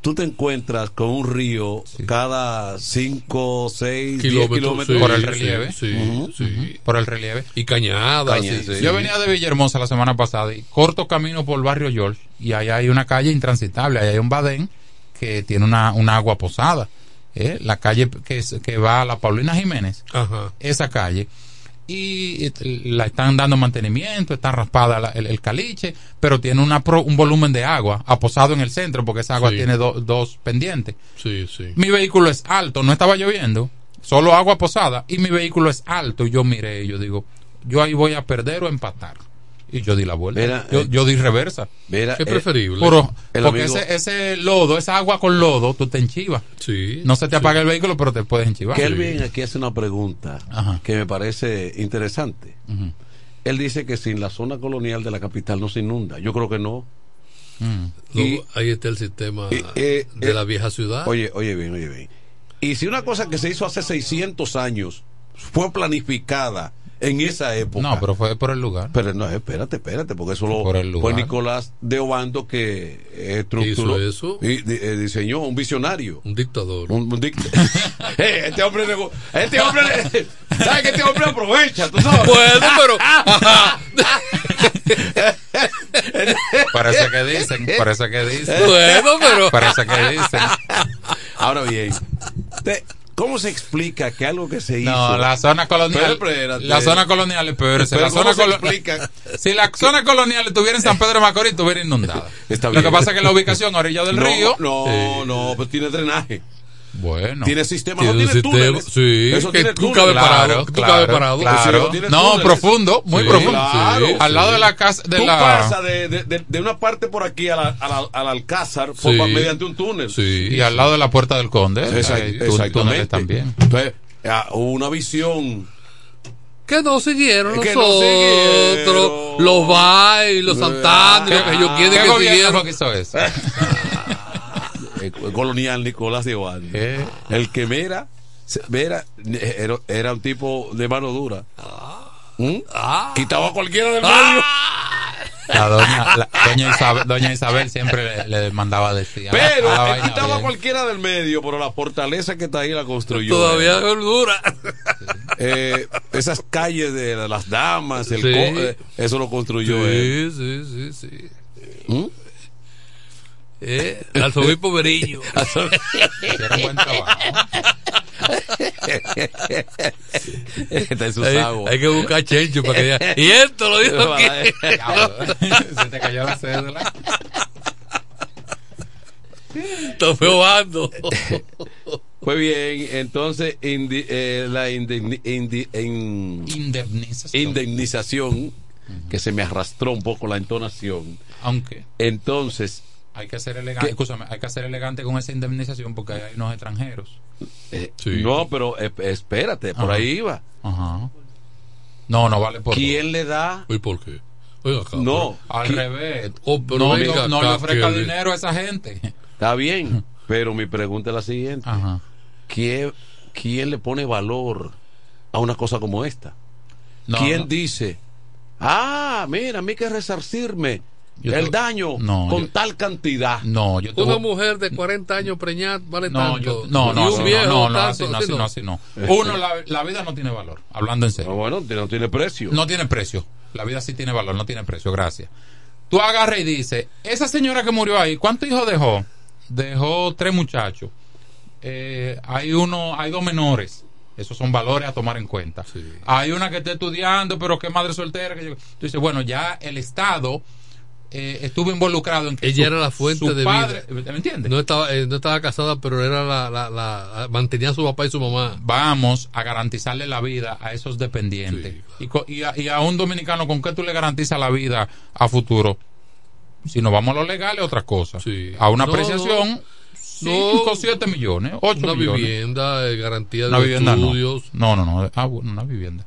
tú te encuentras con un río cada 5, 6, 10 Kilómetros, kilómetros. sí, por el sí, relieve. sí, sí. Por el relieve. Y cañadas. Caña, sí, sí. Yo venía de Villahermosa la semana pasada y corto camino por el barrio George y ahí hay una calle intransitable, ahí hay un badén que tiene una, una agua posada. ¿Eh? La calle que, que va a la Paulina Jiménez, Ajá. esa calle. Y eh, la están dando mantenimiento, está raspada la- el, el caliche, pero tiene una pro- un volumen de agua aposado en el centro porque esa agua Sí. tiene do- dos pendientes. Sí, sí. Mi vehículo es alto, no estaba lloviendo, solo agua posada y mi vehículo es alto y yo miré y yo digo, yo ahí voy a perder o empatar. Y yo di la vuelta. Mira, yo, eh, yo di reversa. Mira, ¿Qué eh, preferible? Porque amigo- ese, ese lodo, esa agua con lodo, tú te enchivas. Sí. No se te apaga el vehículo, pero te puedes enchivar. Kelvin aquí hace una pregunta Ajá. que me parece interesante. Él dice que sin la zona colonial de la capital no se inunda. Yo creo que no. Mm. Y- ahí está el sistema Eh, eh, de eh, la vieja ciudad. Oye, oye bien, oye bien. Y si una cosa que se hizo hace 600 años fue planificada en esa época. No, pero fue por el lugar. Pero no, espérate, espérate, porque eso lo el fue Nicolás de Obando que eh, estructuró ¿Hizo eso? y eh, diseñó un visionario. Un dictador. Un, un dict- Eh, este hombre este hombre ¿sabes que este hombre aprovecha? ¿tú sabes? Bueno, pero Parece que dicen, parece que dicen. Bueno, pero- Parece que dicen. Ahora bien, te- ¿cómo se explica que algo que se hizo? No, la zona colonial. Pero la zona colonial es peor. Pero la ¿cómo zona se colo- explica? Si la zona colonial estuviera en San Pedro de Macorís, estuviera inundada. Está Lo que pasa es que la ubicación a orilla del no, río. No, no, pues tiene drenaje. Bueno. Tiene sistema, Tiene no tiene sistema, túneles. sí, Eso que tiene tú túneles. cabes parado, que tú cabes parado. claro. Sí, no, túneles. profundo, muy Sí, profundo. claro. Al lado de la casa de Tú la. pasas de, de, de, de una parte por aquí a la, a la- al Alcázar por- mediante un túnel. y al lado de la puerta del conde. Exact- hay exactamente. túneles también. Entonces, ah, hubo una visión. que no siguieron Que no nosotros, siguieron. los Bay, los Santana, lo que ellos quieren ¿Qué que siguieron. fue que hizo eso? eh, colonial Nicolás de Obando. El que mira, se- mira, era, era un tipo de mano dura. ¿Mm? Quitaba a cualquiera del medio. La doña, la- doña, Isabel, doña Isabel siempre le, le mandaba decir. Pero a la él vaina quitaba a bien. cualquiera del medio, pero la fortaleza que está ahí la construyó. Todavía es dura. Eh, esas calles de las damas, el Sí. co- eh, eso lo construyó él. Sí, sí, sí, sí. ¿Mm? Eh, arzobispo Beriño. Hicieron buen trabajo. Está en sus hay, aguas. hay que buscar chencho para que diga. Y esto lo dijo aquí. Se te cayó la cédula. Está probando. Pues bien, entonces indi- eh, la indemni- indi- en- Indemnización. indemnización, que se me arrastró un poco la entonación. Aunque Entonces, hay que ser elegante, hay que ser elegante con esa indemnización porque hay unos extranjeros. eh, no, pero eh, espérate, por ahí iba. Ajá. No, no vale por ¿Quién le da? ¿Y por qué? Oiga, acá, No, Al ¿qui- revés. Oh, no, no, no le ofrezca dinero a esa gente. Está bien, pero mi pregunta es la siguiente. Ajá. ¿Quién, quién le pone valor a una cosa como esta? No, ¿Quién no. dice, ah, mira, a mí hay que resarcirme Yo el te- daño No, con yo- tal cantidad? No, yo te Una mujer de 40 años preñada vale No, tanto. yo, no, no, y un viejo no, no, tanto, así no, así así no, así no. Uno, la, la vida no tiene valor, hablando en serio. Ah, bueno, no tiene precio. No tiene precio. La vida sí tiene valor, no tiene precio, gracias. Tú agarras y dices, esa señora que murió ahí, ¿cuántos hijos dejó? Dejó tres muchachos. Eh, hay uno, hay dos menores. Esos son valores a tomar en cuenta. Hay una que está estudiando, pero que madre soltera. Que yo... Tú dices, bueno, ya el Estado eh, estuvo involucrado en que Ella su- era la fuente su de padre, vida. ¿Me entiendes? No estaba, eh, no estaba casada, pero era la, la, la- mantenía a su papá y su mamá. Vamos a garantizarle la vida a esos dependientes. y, co- y, a, y a un dominicano, ¿con qué tú le garantizas la vida a futuro? Si nos vamos a lo legal, es otra cosa. A una No, apreciación, 5, No. 7 millones, 8 Una millones. vivienda, eh, garantía de Una vivienda no. estudios. No, no, no. Ah, bueno, una vivienda.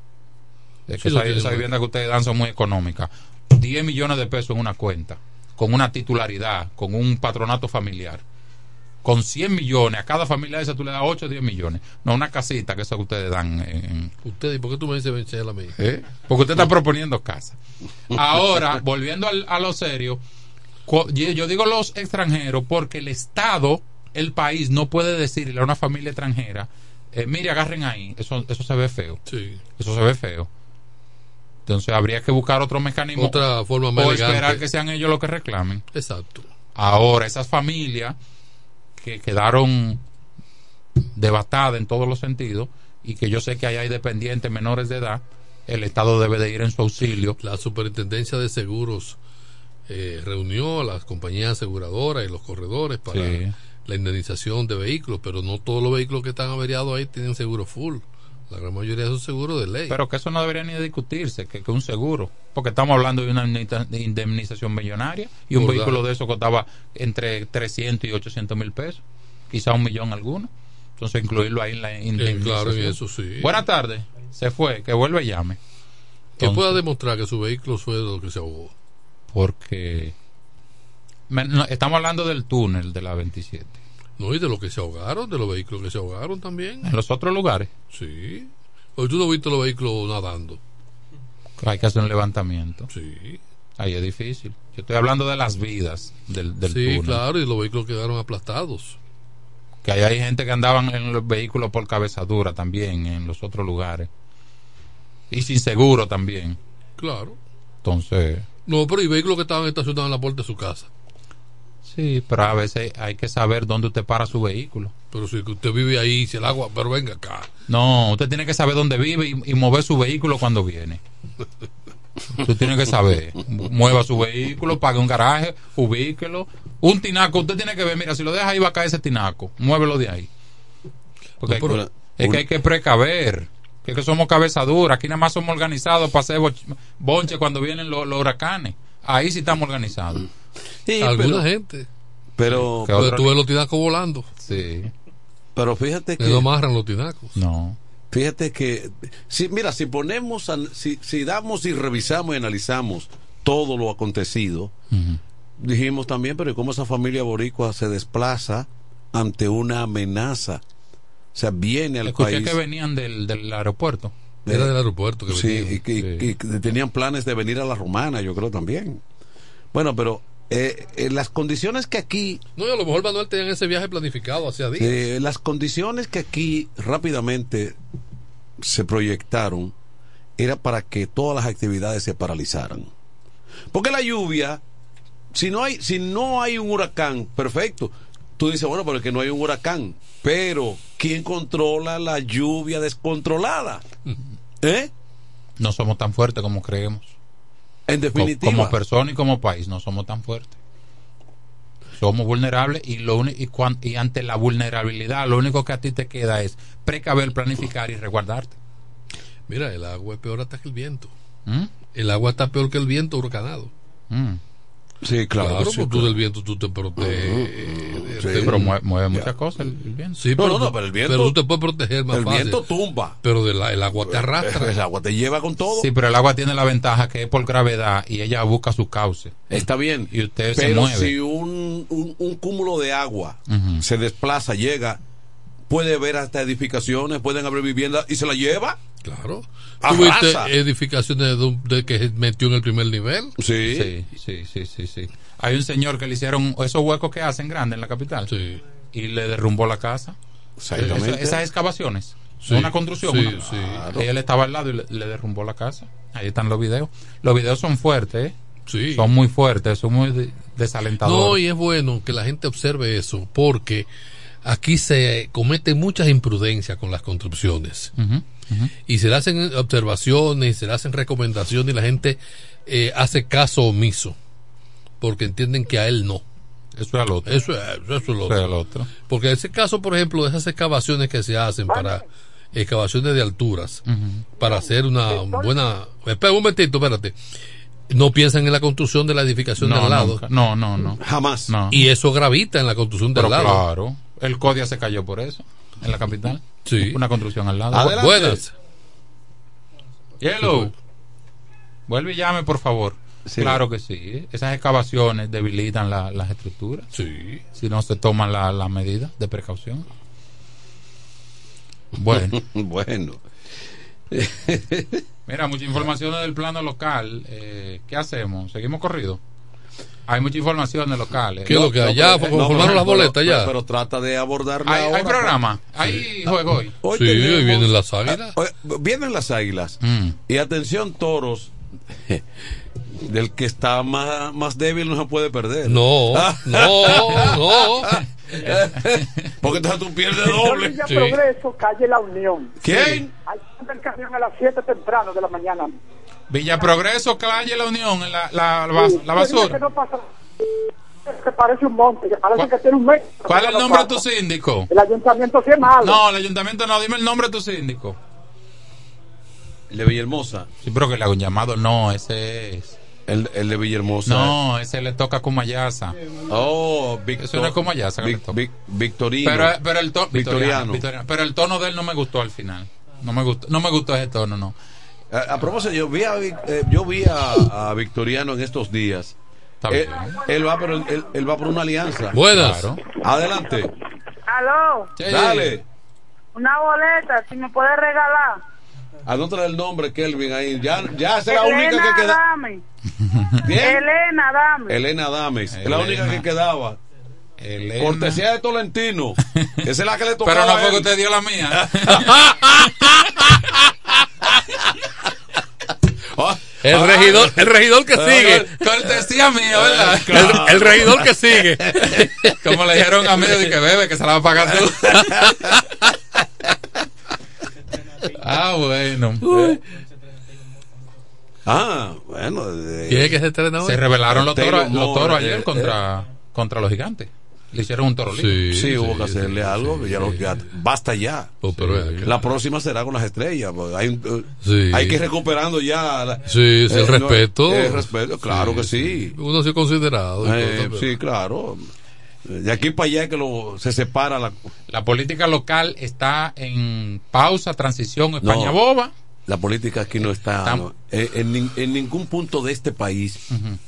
Es que Sí, esa, vivienda que ustedes dan son muy económicas. 10 millones de pesos en una cuenta, con una titularidad, con un patronato familiar. Con 100 millones, a cada familia esa tú le das 8 o 10 millones. No una casita que eso que ustedes dan en- en, Usted, ¿y por qué tú me dices vencer a mí? ¿Eh? Porque usted está proponiendo casa. Ahora, volviendo al- a lo serio, yo digo los extranjeros porque el Estado, el país, no puede decirle a una familia extranjera, eh, mire, agarren ahí, eso, eso se ve feo. Sí. Eso se ve feo. Entonces habría que buscar otro mecanismo. Otra forma más O elegante. esperar que sean ellos los que reclamen. Exacto. Ahora, esas familias que quedaron devastadas en todos los sentidos y que yo sé que ahí hay dependientes menores de edad, el Estado debe de ir en su auxilio. La Superintendencia de Seguros eh, reunió a las compañías aseguradoras y los corredores para Sí. la indemnización de vehículos, pero no todos los vehículos que están averiados ahí tienen seguro full. La gran mayoría son seguros de ley. Pero que eso no debería ni discutirse, que, que un seguro. Porque estamos hablando de una indemnización millonaria y un vehículo de eso costaba entre 300 y 800 mil pesos, quizá un millón alguno. Entonces incluirlo ahí en la indemnización. claro, en eso sí. Buenas tardes, se fue, que vuelve y llame. que pueda demostrar que su vehículo fue lo que se ahogó. Porque me- no, estamos hablando del túnel de la 27. No, y de los que se ahogaron, de los vehículos que se ahogaron también. En los otros lugares. Sí. Hoy tú no viste los vehículos nadando. Hay que hacer un levantamiento. Sí. Ahí es difícil. Yo estoy hablando de las vidas del, del Sí, túnel. claro, y los vehículos quedaron aplastados. Que ahí hay gente que andaban en los vehículos por cabezadura también en los otros lugares. Y sin seguro también. Claro. Entonces, No, pero hay vehículos que estaban estacionados en la puerta de su casa. Sí, pero a veces hay que saber dónde usted para su vehículo. Pero si usted vive ahí, si el agua, pero venga acá. No, usted tiene que saber dónde vive y, y mover su vehículo cuando viene. Usted tiene que saber. Mueva su vehículo, pague un garaje, ubíquelo. Un tinaco, usted tiene que ver, mira, si lo deja ahí va a caer ese tinaco. Muévelo de ahí. Porque No, hay es que hay que precaver. Que es que somos cabezaduras. Aquí nada más somos organizados para hacer bonche cuando vienen los, los huracanes. Ahí sí estamos organizados. Alguna gente. Pero, Pero otro- tú ves los tinacos volando. Sí. pero fíjate que no amarran los tinacos. No. Fíjate que, si, mira, si ponemos, si, si damos y revisamos y analizamos todo lo acontecido, dijimos también, pero ¿y ¿cómo esa familia boricua se desplaza ante una amenaza? O sea, viene al Escuché país. que venían del, del aeropuerto. Era del aeropuerto que Sí, y que, y- y tenían planes de venir a la romana, yo creo también. Bueno, pero eh, eh, las condiciones que aquí No, a lo mejor Manuel tenía ese viaje planificado hacia días. Eh, las condiciones que aquí rápidamente se proyectaron era para que todas las actividades se paralizaran. Porque la lluvia, si no hay, si no hay un huracán, perfecto. Tú dices, bueno, pero es que no hay un huracán. Pero, ¿quién controla la lluvia descontrolada? ¿Eh? No somos tan fuertes como creemos. En definitiva. Como persona y como país, no somos tan fuertes. Somos vulnerables y, lo y, cuan- y ante la vulnerabilidad, lo único que a ti te queda es precaver, planificar y resguardarte. Mira, el agua es peor hasta que el viento. ¿Mm? El agua está peor que el viento huracanado. Mm. Sí, claro. Claro, sí, pues tú claro. del viento tú te proteges. Sí. Pero mueve, mueve muchas cosas el, el viento. Sí, pero, no, no, pero el viento- pero tú te puedes proteger más El fácil. viento tumba. Pero de la- el agua te arrastra. El agua te lleva con todo. Sí, pero el agua tiene la ventaja que es por gravedad y ella busca su cauce. Está bien. Y usted se Pero mueve. si un, un, un cúmulo de agua se desplaza, llega, puede ver hasta edificaciones, pueden haber viviendas y se la lleva. Claro. Arrasa. ¿Tuviste edificaciones de, que se metió en el primer nivel? Sí. Sí, sí, sí, sí, sí. Hay un señor que le hicieron esos huecos que hacen grandes en la capital Sí. y le derrumbó la casa. Exactamente. Esa- esas excavaciones. Sí, Una construcción. sí, una- sí. Él estaba al lado y le, le derrumbó la casa. Ahí están los videos. Los videos son fuertes, ¿eh? Sí. Son muy fuertes, son muy de- desalentadores. No, y es bueno que la gente observe eso, porque aquí se cometen muchas imprudencias con las construcciones. Y se le hacen observaciones, y se le hacen recomendaciones y la gente eh, hace caso omiso, porque entienden que a él no. Eso es al otro. Eso es, eso es lo Eso otro. es al otro. Porque ese caso, por ejemplo, de esas excavaciones que se hacen para excavaciones de alturas, para hacer una buena... Espera un momentito, espérate. No piensan en la construcción de la edificación de No, al lado. nunca. no, no, no. Jamás. No. Y eso gravita en la construcción del Pero lado. claro, el Codia se cayó por eso, en la capital. Sí. Una construcción al lado. Adelante. Buenas. Yellow. Vuelve y llame, por favor. Sí. Claro que sí. Esas excavaciones debilitan la- las estructuras. Sí. Si no se toman las la medidas de precaución. Bueno, bueno. mira, mucha información del plano local. Eh, ¿Qué hacemos? ¿Seguimos corrido? Hay mucha información de locales. ¿Qué es lo que hay? Ya, pero- formaron pero- las boletas ya. Pero, trata de abordarla ¿Hay, hay programa? ¿Hay juego hoy? Hoy Sí, tenemos- hoy vienen las águilas. Ah, hoy- vienen las águilas. Mm. Y atención, toros. Del que está más, más débil no se puede perder. No, no, no. Porque entonces tú pierdes doble. Sí. Progreso, calle La Unión. ¿Quién? Ahí el camión a las 7 temprano de la mañana. Villa Progreso, calle La Unión, la, la, la, Sí, la basura. no pasa- que parece un monte, que parece ¿Cuál- que tiene un mes. ¿Cuál es el No nombre de tu síndico? El ayuntamiento sí es malo. No, el ayuntamiento no, dime el nombre de tu síndico. El de Villahermosa. Sí, pero que le hago un llamado, no, ese es. El, el de Villahermosa. No, ese le toca como Mayasa. Oh, Victor, Eso no es como Mayasa que le Vic- toca. Vic- Victorino. Pero, pero el tono Victoriano. Pero el tono de él no me gustó al final. No me gustó, no me gustó ese tono, no. A, a propósito, yo vi a, Vic- eh, yo vi a, a Victoriano en estos días. Está Él, bien. él va por él, él va por una alianza. Buenas. Claro. Adelante. Aló, Sí. Dale. una boleta, si me puede regalar. Anótale el nombre, Kelvin, ahí. Ya, ya esa es la única que queda. Dame. ¿Quién? Elena, dame. Elena Dames. Es la única que quedaba. Elena. Cortesía de Tolentino. Esa es la que le tocaba. Pero no fue que usted dio la mía. El regidor, el regidor que sigue. Cortesía mía, ¿verdad? El, el regidor que sigue. Como le dijeron a mí, de que bebe, que se la va a pagar tú. ah, bueno. Ah, bueno. ¿Quién es que se? Se revelaron los toros, los toros eh, ayer eh. contra, contra los gigantes. Le hicieron un toro libre. Sí, hubo que hacerle algo. ya lo- ya- basta ya. Oh, pero es que- La próxima será con las estrellas. porque Hay, eh, Sí. hay que ir recuperando ya. la- Sí, sí, el eh, no, respeto. el respeto, claro que sí. Uno sí considerado. Eh, todo, sí, claro. De aquí para allá es que lo, se separa la, La política local está en pausa, transición, España No. boba. La política aquí no está. Tam- no. Eh, en, en ningún punto de este país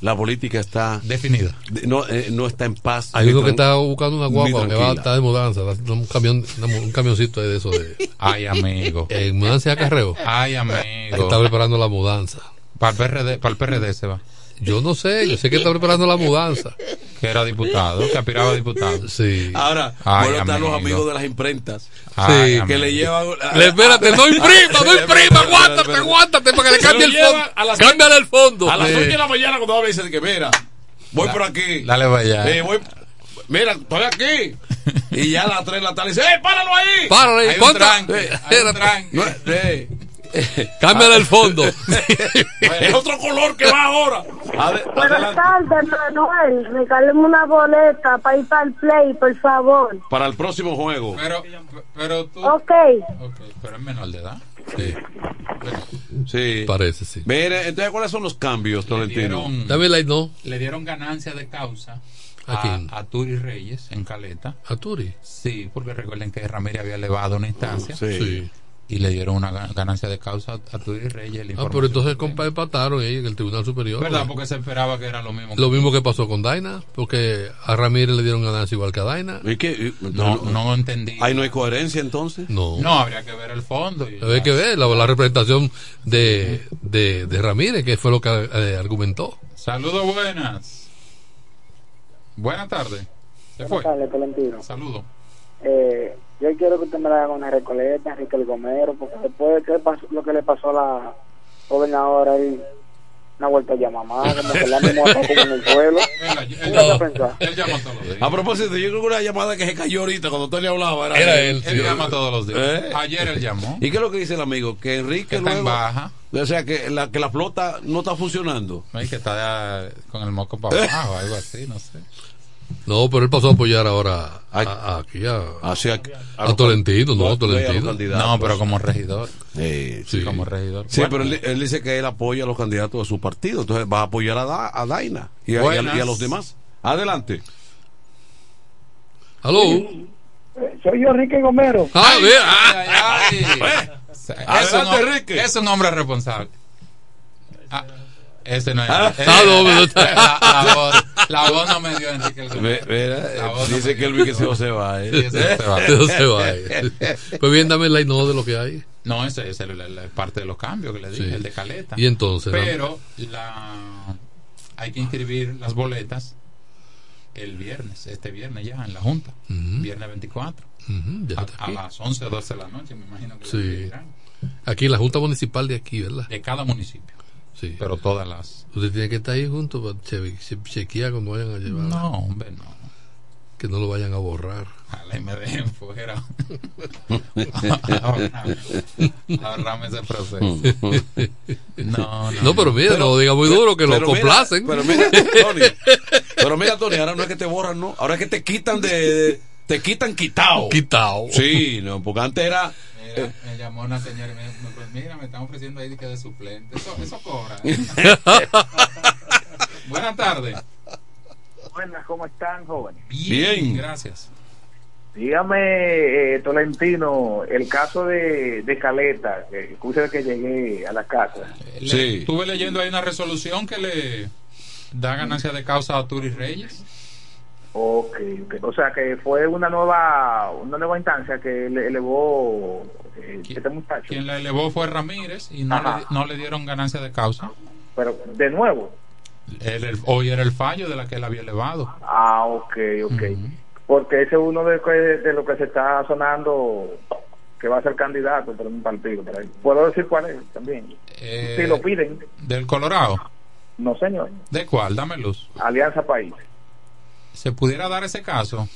la política está. Definida. de- no, eh, no está en paz. Hay uno que está buscando una guagua que va a estar de mudanza, un camión, un camioncito de eso de Ay, amigo. en mudanza de acarreo. Ay, amigo. Está preparando la mudanza. Para el PRD, para el PRD se va. Yo no sé, yo sé que está preparando la mudanza. Que era diputado, que aspiraba a diputado. Sí. Ahora, Ay, bueno, están los amigo. amigos de las imprentas. Ay, Sí, amigo. que le llevan. Le, espérate, no imprima, no imprima, aguántate, aguántate para que le cambie el fondo. lleva a las- Cámbiale el fondo. A las Sí. 8 de la mañana cuando habla dice que mira, voy por aquí. Dale para allá. Eh, voy, mira, estoy aquí. Y ya a las 3 de la tarde dice, ¡eh, páralo ahí! Hay un tranque, eh, hay un espérate. tranque. No, eh, Cámbiale el fondo. es otro color que va ahora. Buenas tardes, Manuel. Regáleme una boleta para ir para el play, por favor. Para el próximo juego. Pero, pero tú. Ok. Ok, pero es menor de edad. Sí, Sí. parece, sí. Mire, entonces, ¿cuáles son los cambios, Tolentino? la no. Le dieron ganancia de causa ¿A a, Turi Reyes en Caleta. A Turi. Sí, porque recuerden que Ramírez había elevado una instancia Sí. Sí. Y le dieron una ga- ganancia de causa a Turi Reyes. Ah, pero entonces empataron ellos en el Tribunal Superior. ¿Verdad? Porque se esperaba que era lo mismo. Lo mismo que pasó con Daina, porque a Ramírez le dieron ganancia igual que a Daina. ¿Y qué? No, no entendí. Ahí no hay coherencia entonces. No. No, habría que ver el fondo. y- Hay que ver la, la representación de, de, de Ramírez, que fue lo que eh, argumentó. Saludos buenas. Buenas tardes. Se fue. Tardes. Saludos. Eh, yo quiero que usted me le haga una recoleta, Enrique el Gomero, porque después de lo que le pasó a la gobernadora ahí, una vuelta a llamar más, como que la misma en el suelo. Él, ¿Qué vas a pensar? él llama todos los días. A propósito, yo creo que una llamada que se cayó ahorita cuando Tony hablaba era, Era él, Él llama todos los días. ¿Eh? Ayer él llamó. ¿Y qué es lo que dice el amigo? Que Enrique Que está en baja. O sea, que la, que la flota no está funcionando. No, y que está eh, con el moco para abajo, algo así, no sé. No, pero él pasó a apoyar ahora a, a- aquí a, Hacia, a Tolentino, no, a Tolentino. No, pero como regidor. Eh, Sí. Como regidor. Sí, Bueno, pero él, él dice que él apoya a los candidatos de su partido. Entonces va a apoyar a, Da- a Daina y a, y a- Buenas. y a los demás. Adelante. ¿Aló? Soy yo, Enrique Gomero. Ah, mira. ah, ay, ay, ay. Es un Adelante, Enrique. Es un hombre responsable. Ah, ese no es. Ah, eh, no, la, la voz, la voz no me dio Enrique el eh, no dice que dio. Elvis que se va. eh. Sí, ese se va. Eso se va. eh. Pues bien, dame la no de lo que hay. No, ese es el- el- el parte de los cambios que le dije, Sí. el de caleta. Y entonces. Pero la, hay que inscribir las boletas el viernes, este viernes ya, en la Junta. Viernes 24. Ujú, ya A, las 11 o 12 de la noche, me imagino que Sí. Aquí la Junta Municipal de aquí, ¿verdad? De cada municipio. Sí. Pero todas las. Usted tiene que estar ahí junto para che- che- chequear cuando vayan a llevar. No, hombre, no. Que no lo vayan a borrar. Ojalá me dejen fuera. ahorrame, ahorrame ese proceso. No, no. No, pero mira, no lo diga muy duro, que lo mira, complacen. pero mira, Tony, pero mira, Tony, ahora no es que te borran, no. Ahora es que te quitan de. de- te quitan quitado. Quitado. Sí, no, porque antes era. Mira, me llamó una señora y me dijo, pues mira, me están ofreciendo ahí de que de suplente. Eso, eso cobra. Buenas tardes. Buenas, ¿cómo están, jóvenes? Bien. Gracias. Dígame, eh, Tolentino, el caso de, de Caleta, que escucha que llegué a la casa. Le- Sí. Estuve leyendo ahí una resolución que le da ganancia de causa a Turis Reyes. Ok, ok. o sea que fue una nueva una nueva instancia que le elevó eh, este muchacho. Quien la elevó fue Ramírez y no, le, no le dieron ganancia de causa. Pero, de nuevo. Él- él- hoy era el fallo de la que él había elevado. Ah, ok, ok. Porque ese es uno de, de lo que se está sonando que va a ser candidato por un partido. por ahí. ¿Puedo decir cuál es también? Eh, si lo piden. ¿Del Colorado? No, señor. ¿De cuál? Dame luz. Alianza País. ¿Se pudiera dar ese caso?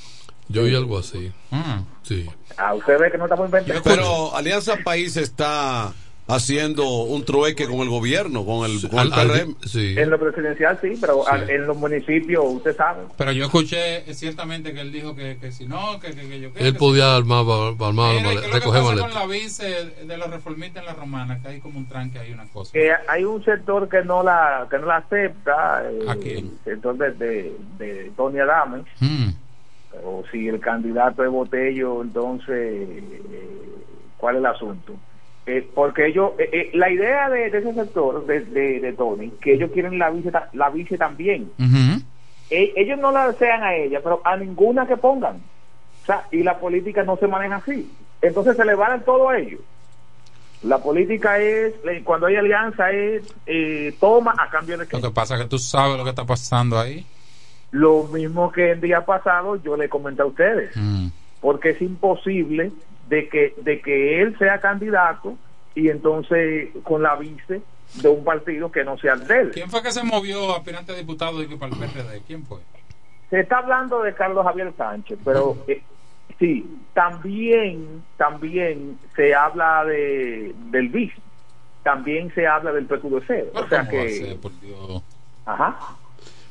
Yo vi algo así. Mm. Sí. Ah, usted ve que no estamos inventando. Pero Alianza País está haciendo un trueque con el gobierno, con el, con el al- PRM. En lo presidencial sí, pero al- en los municipios usted sabe. Pero yo escuché eh, ciertamente que él dijo que, que si no, que, que, que yo que Él que podía armar, armar Mira, male- ¿qué es lo que recoger pasa maletas. con la vice de los reformistas en la romana? Que hay como un tranque ahí, una cosa. Que hay un sector que no la que no la acepta, eh, ¿A quién? el sector de, de, de Tony Adame. Mm. O si el candidato es Botello, entonces, eh, ¿cuál es el asunto? Eh, porque ellos, eh, eh, la idea de, de ese sector, de, de, de Tony, que ellos quieren la vice, la vice también. Eh, ellos no la desean a ella, pero a ninguna que pongan. O sea, y la política no se maneja así. Entonces se le van todo a ellos. La política es, eh, cuando hay alianza, es eh, toma a cambio de qué. Lo que pasa es que tú sabes lo que está pasando ahí. Lo mismo que el día pasado yo le comenté a ustedes, Mm. porque es imposible de que de que él sea candidato y entonces con la vice de un partido que no sea el de él. ¿Quién fue que se movió aspirante a diputado de que para el PRD? ¿Quién fue? Se está hablando de Carlos Javier Sánchez, pero eh, sí, también también se habla de del vice, también se habla del PQDC, o sea ¿Cómo va a que por Dios? ajá.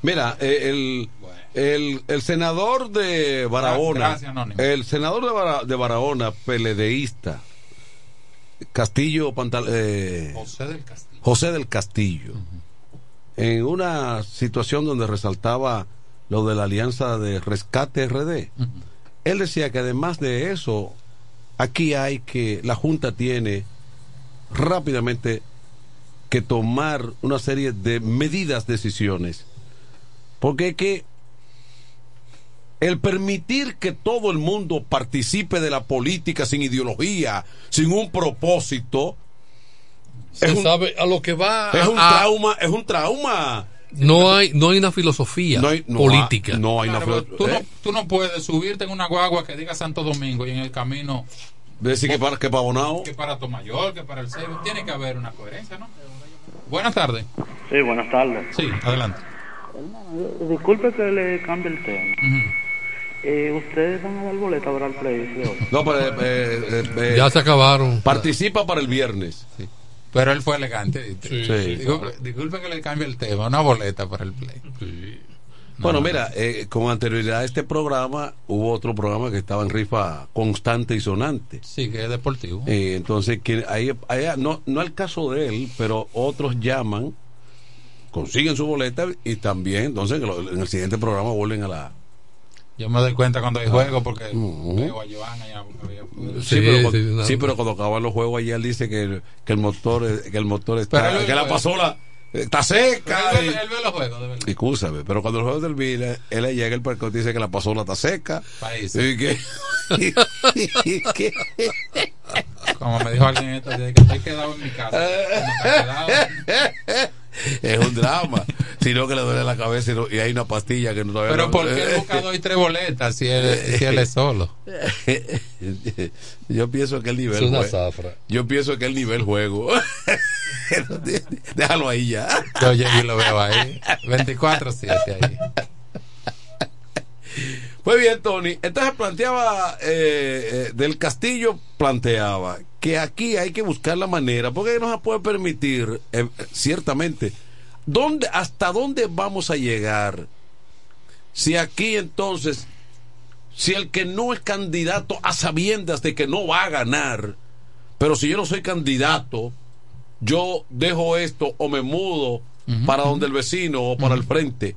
Mira, eh, el, el, el senador de Barahona, Gracias, el senador de, Bara- de Barahona, peledeísta, Castillo Pantal, eh, José del Castillo. José del Castillo, en una situación donde resaltaba lo de la alianza de rescate RD, él decía que además de eso, aquí hay que, la Junta tiene rápidamente que tomar una serie de medidas, decisiones, porque es que el permitir que todo el mundo participe de la política sin ideología, sin un propósito, Se un- sabe a lo que va. es un a- trauma, es un trauma. No hay, no hay una filosofía No hay- no política. hay- no hay Claro, una pero tú, ¿eh? no, tú no puedes subirte en una guagua que diga Santo Domingo y en el camino Decir que para que para Bonao. que para Tomayor, que para el Ceibo. Tiene que haber una coherencia, ¿no? Buenas tardes. Sí, buenas tardes. Sí, adelante. Disculpe que le cambie el tema. Eh, ¿Ustedes van a dar boleta para el hoy? No, pero, eh, eh, eh, Ya se acabaron. Participa para el viernes. Pero él fue elegante. Sí. Sí. Disculpe, disculpe que le cambie el tema, una boleta para el play. Bueno, mira, eh, con anterioridad a este programa hubo otro programa que estaba en rifa constante y sonante. Sí, que es deportivo. Eh, entonces, que ahí, ahí- no, no el caso de él, pero otros llaman, consiguen su boleta y también, entonces, en el siguiente programa vuelven a la... Yo me doy cuenta cuando hay Ah. juego porque veo a Joana y a- a- Sí, pero, cuando, sí, pero cuando acaban los juegos allá él dice que, el- que el motor que el motor está Pero él- que la pasola está seca él, y- ve- él ve los juegos, de verdad. Excúsame, pero cuando el juego termina, él le llega el parque y dice que la pasola está seca. País. Y que, y que- Como me dijo alguien días, que estoy quedado en mi casa. Como está quedado. es un drama. Sino que le duele la cabeza y, no- y hay una pastilla que no todavía Pero ¿por qué el buscador y tres boletas si él, si él es solo? Yo pienso que el nivel Es una zafra. Yo pienso que el nivel juego. Déjalo ahí ya. Yo llego y lo veo ahí. 24-7 ahí. Pues bien, Tony. Entonces planteaba, eh, eh, del Castillo planteaba que aquí hay que buscar la manera, porque no se puede permitir, eh, ciertamente, ¿dónde, ¿hasta dónde vamos a llegar? Si aquí entonces, si el que no es candidato a sabiendas de que no va a ganar, pero si yo no soy candidato, yo dejo esto o me mudo para donde el vecino o para el frente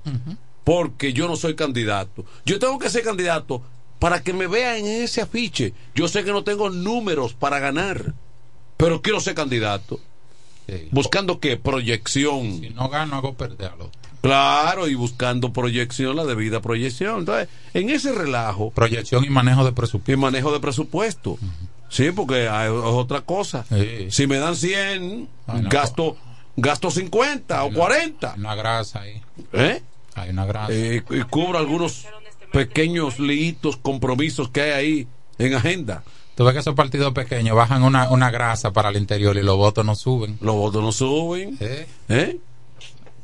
porque yo no soy candidato. Yo tengo que ser candidato para que me vean en ese afiche. Yo sé que no tengo números para ganar, pero quiero ser candidato. Buscando qué? Proyección. Si no gano, hago perder al otro. Claro, y buscando proyección, la debida proyección. Entonces, en ese relajo. Proyección y manejo de presupuesto. Y manejo de presupuesto. Sí, porque hay, es otra cosa. Si me dan 100, gasto, gasto 50 o 40. Una grasa ahí. ¿Eh? Hay una. Eh, y cubro algunos pequeños liitos, compromisos que hay ahí en agenda. Tú ves que esos partidos pequeños bajan una, una grasa para el interior y los votos no suben. Los votos no suben. ¿Eh? ¿Eh?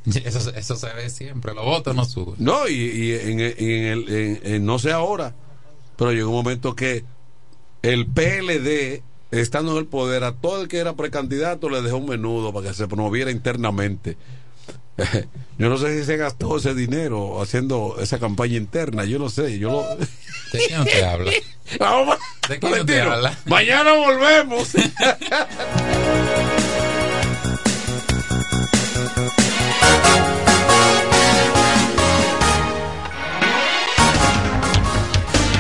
Eso, eso se ve siempre, los votos no suben. No, y, y en, en el, en- en- no sé ahora, pero llegó un momento que el PLD, estando en el poder, a todo el que era precandidato le dejó un menudo para que se promoviera internamente. Yo no sé si se gastó ese dinero haciendo esa campaña interna, yo no sé, yo lo... ¿De quién te habla? ¿De quién te habla? Mañana volvemos.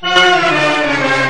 Thank you.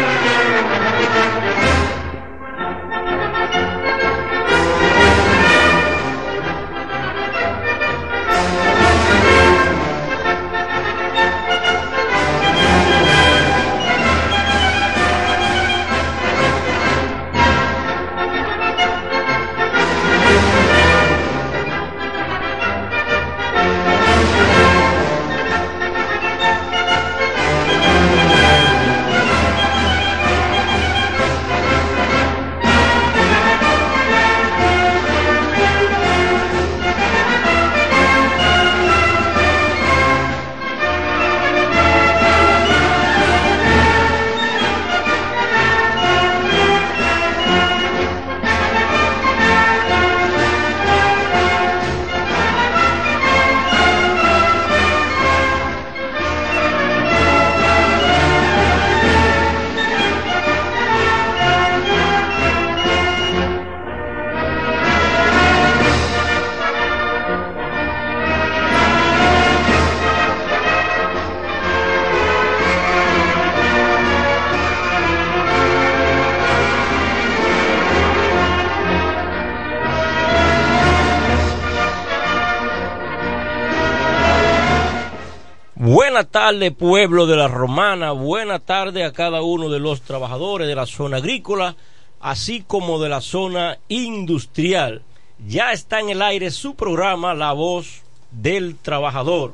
Buena tarde, pueblo de la Romana. Buena tarde a cada uno de los trabajadores de la zona agrícola, así como de la zona industrial. Ya está en el aire su programa La Voz del Trabajador.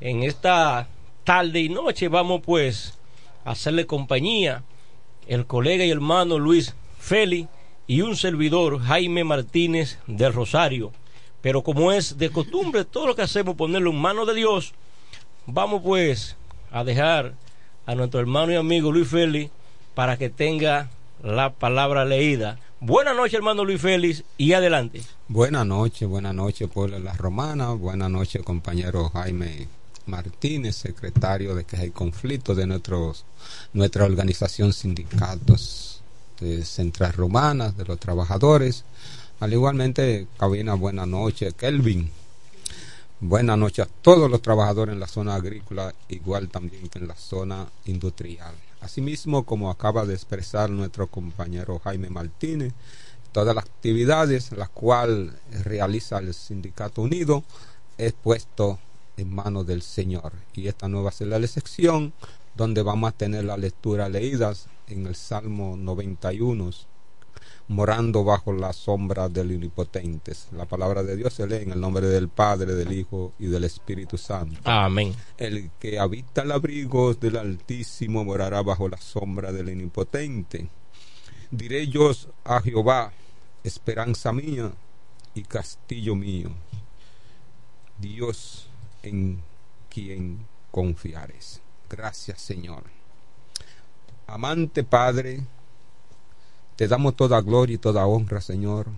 En esta tarde y noche vamos pues a hacerle compañía el colega y hermano Luis Feli y un servidor Jaime Martínez del Rosario. Pero como es de costumbre, todo lo que hacemos ponerlo en manos de Dios Vamos pues a dejar a nuestro hermano y amigo Luis Félix para que tenga la palabra leída. Buenas noches, hermano Luis Félix, y adelante. Buenas noches, buenas noches, pueblo de la Romana. Buenas noches, compañero Jaime Martínez, secretario de Queja y Conflicto de nuestros, nuestra organización Sindicatos de Central Romanas, de los Trabajadores. Al igualmente, cabina, buenas noches, Kelvin. Buenas noches a todos los trabajadores en la zona agrícola, igual también que en la zona industrial. Asimismo, como acaba de expresar nuestro compañero Jaime Martínez, todas las actividades las cuales realiza el Sindicato Unido es puesto en manos del Señor. Y esta no va a ser la sección donde vamos a tener la lectura leídas en el Salmo 91, morando bajo la sombra del Omnipotente. La palabra de Dios se lee en el nombre del Padre, del Hijo y del Espíritu Santo. Amén. El que habita el abrigo del Altísimo morará bajo la sombra del Omnipotente. Diré yo a Jehová, esperanza mía y castillo mío, Dios en quien confiares. Gracias, Señor. Amante Padre, te damos toda gloria y toda honra, Señor.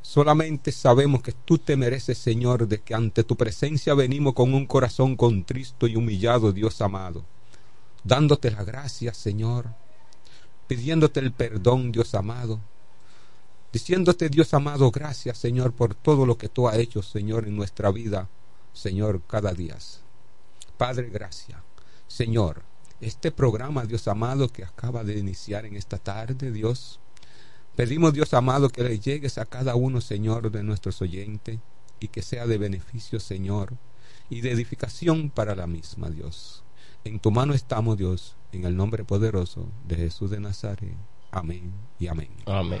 Solamente sabemos que tú te mereces, Señor, de que ante tu presencia venimos con un corazón contristo y humillado, Dios amado, dándote las gracias, Señor, pidiéndote el perdón, Dios amado, diciéndote, Dios amado, gracias, Señor, por todo lo que tú has hecho, Señor, en nuestra vida, Señor, cada día. Padre, gracias. Señor, este programa, Dios amado, que acaba de iniciar en esta tarde, Dios. Pedimos, Dios amado, que le llegues a cada uno, Señor, de nuestros oyentes y que sea de beneficio, Señor, y de edificación para la misma, Dios. En tu mano estamos, Dios, en el nombre poderoso de Jesús de Nazaret. Amén y amén. Amén.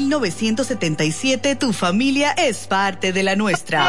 tu familia es parte de la nuestra.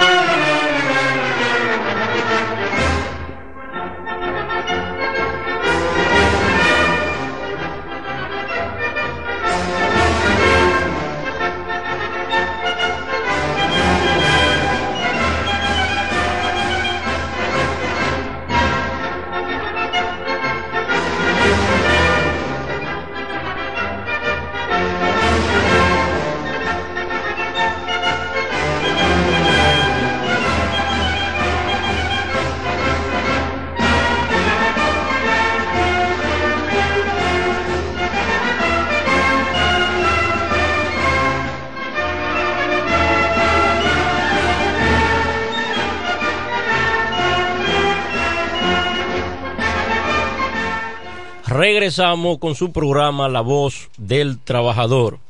Regresamos con su programa La Voz del Trabajador.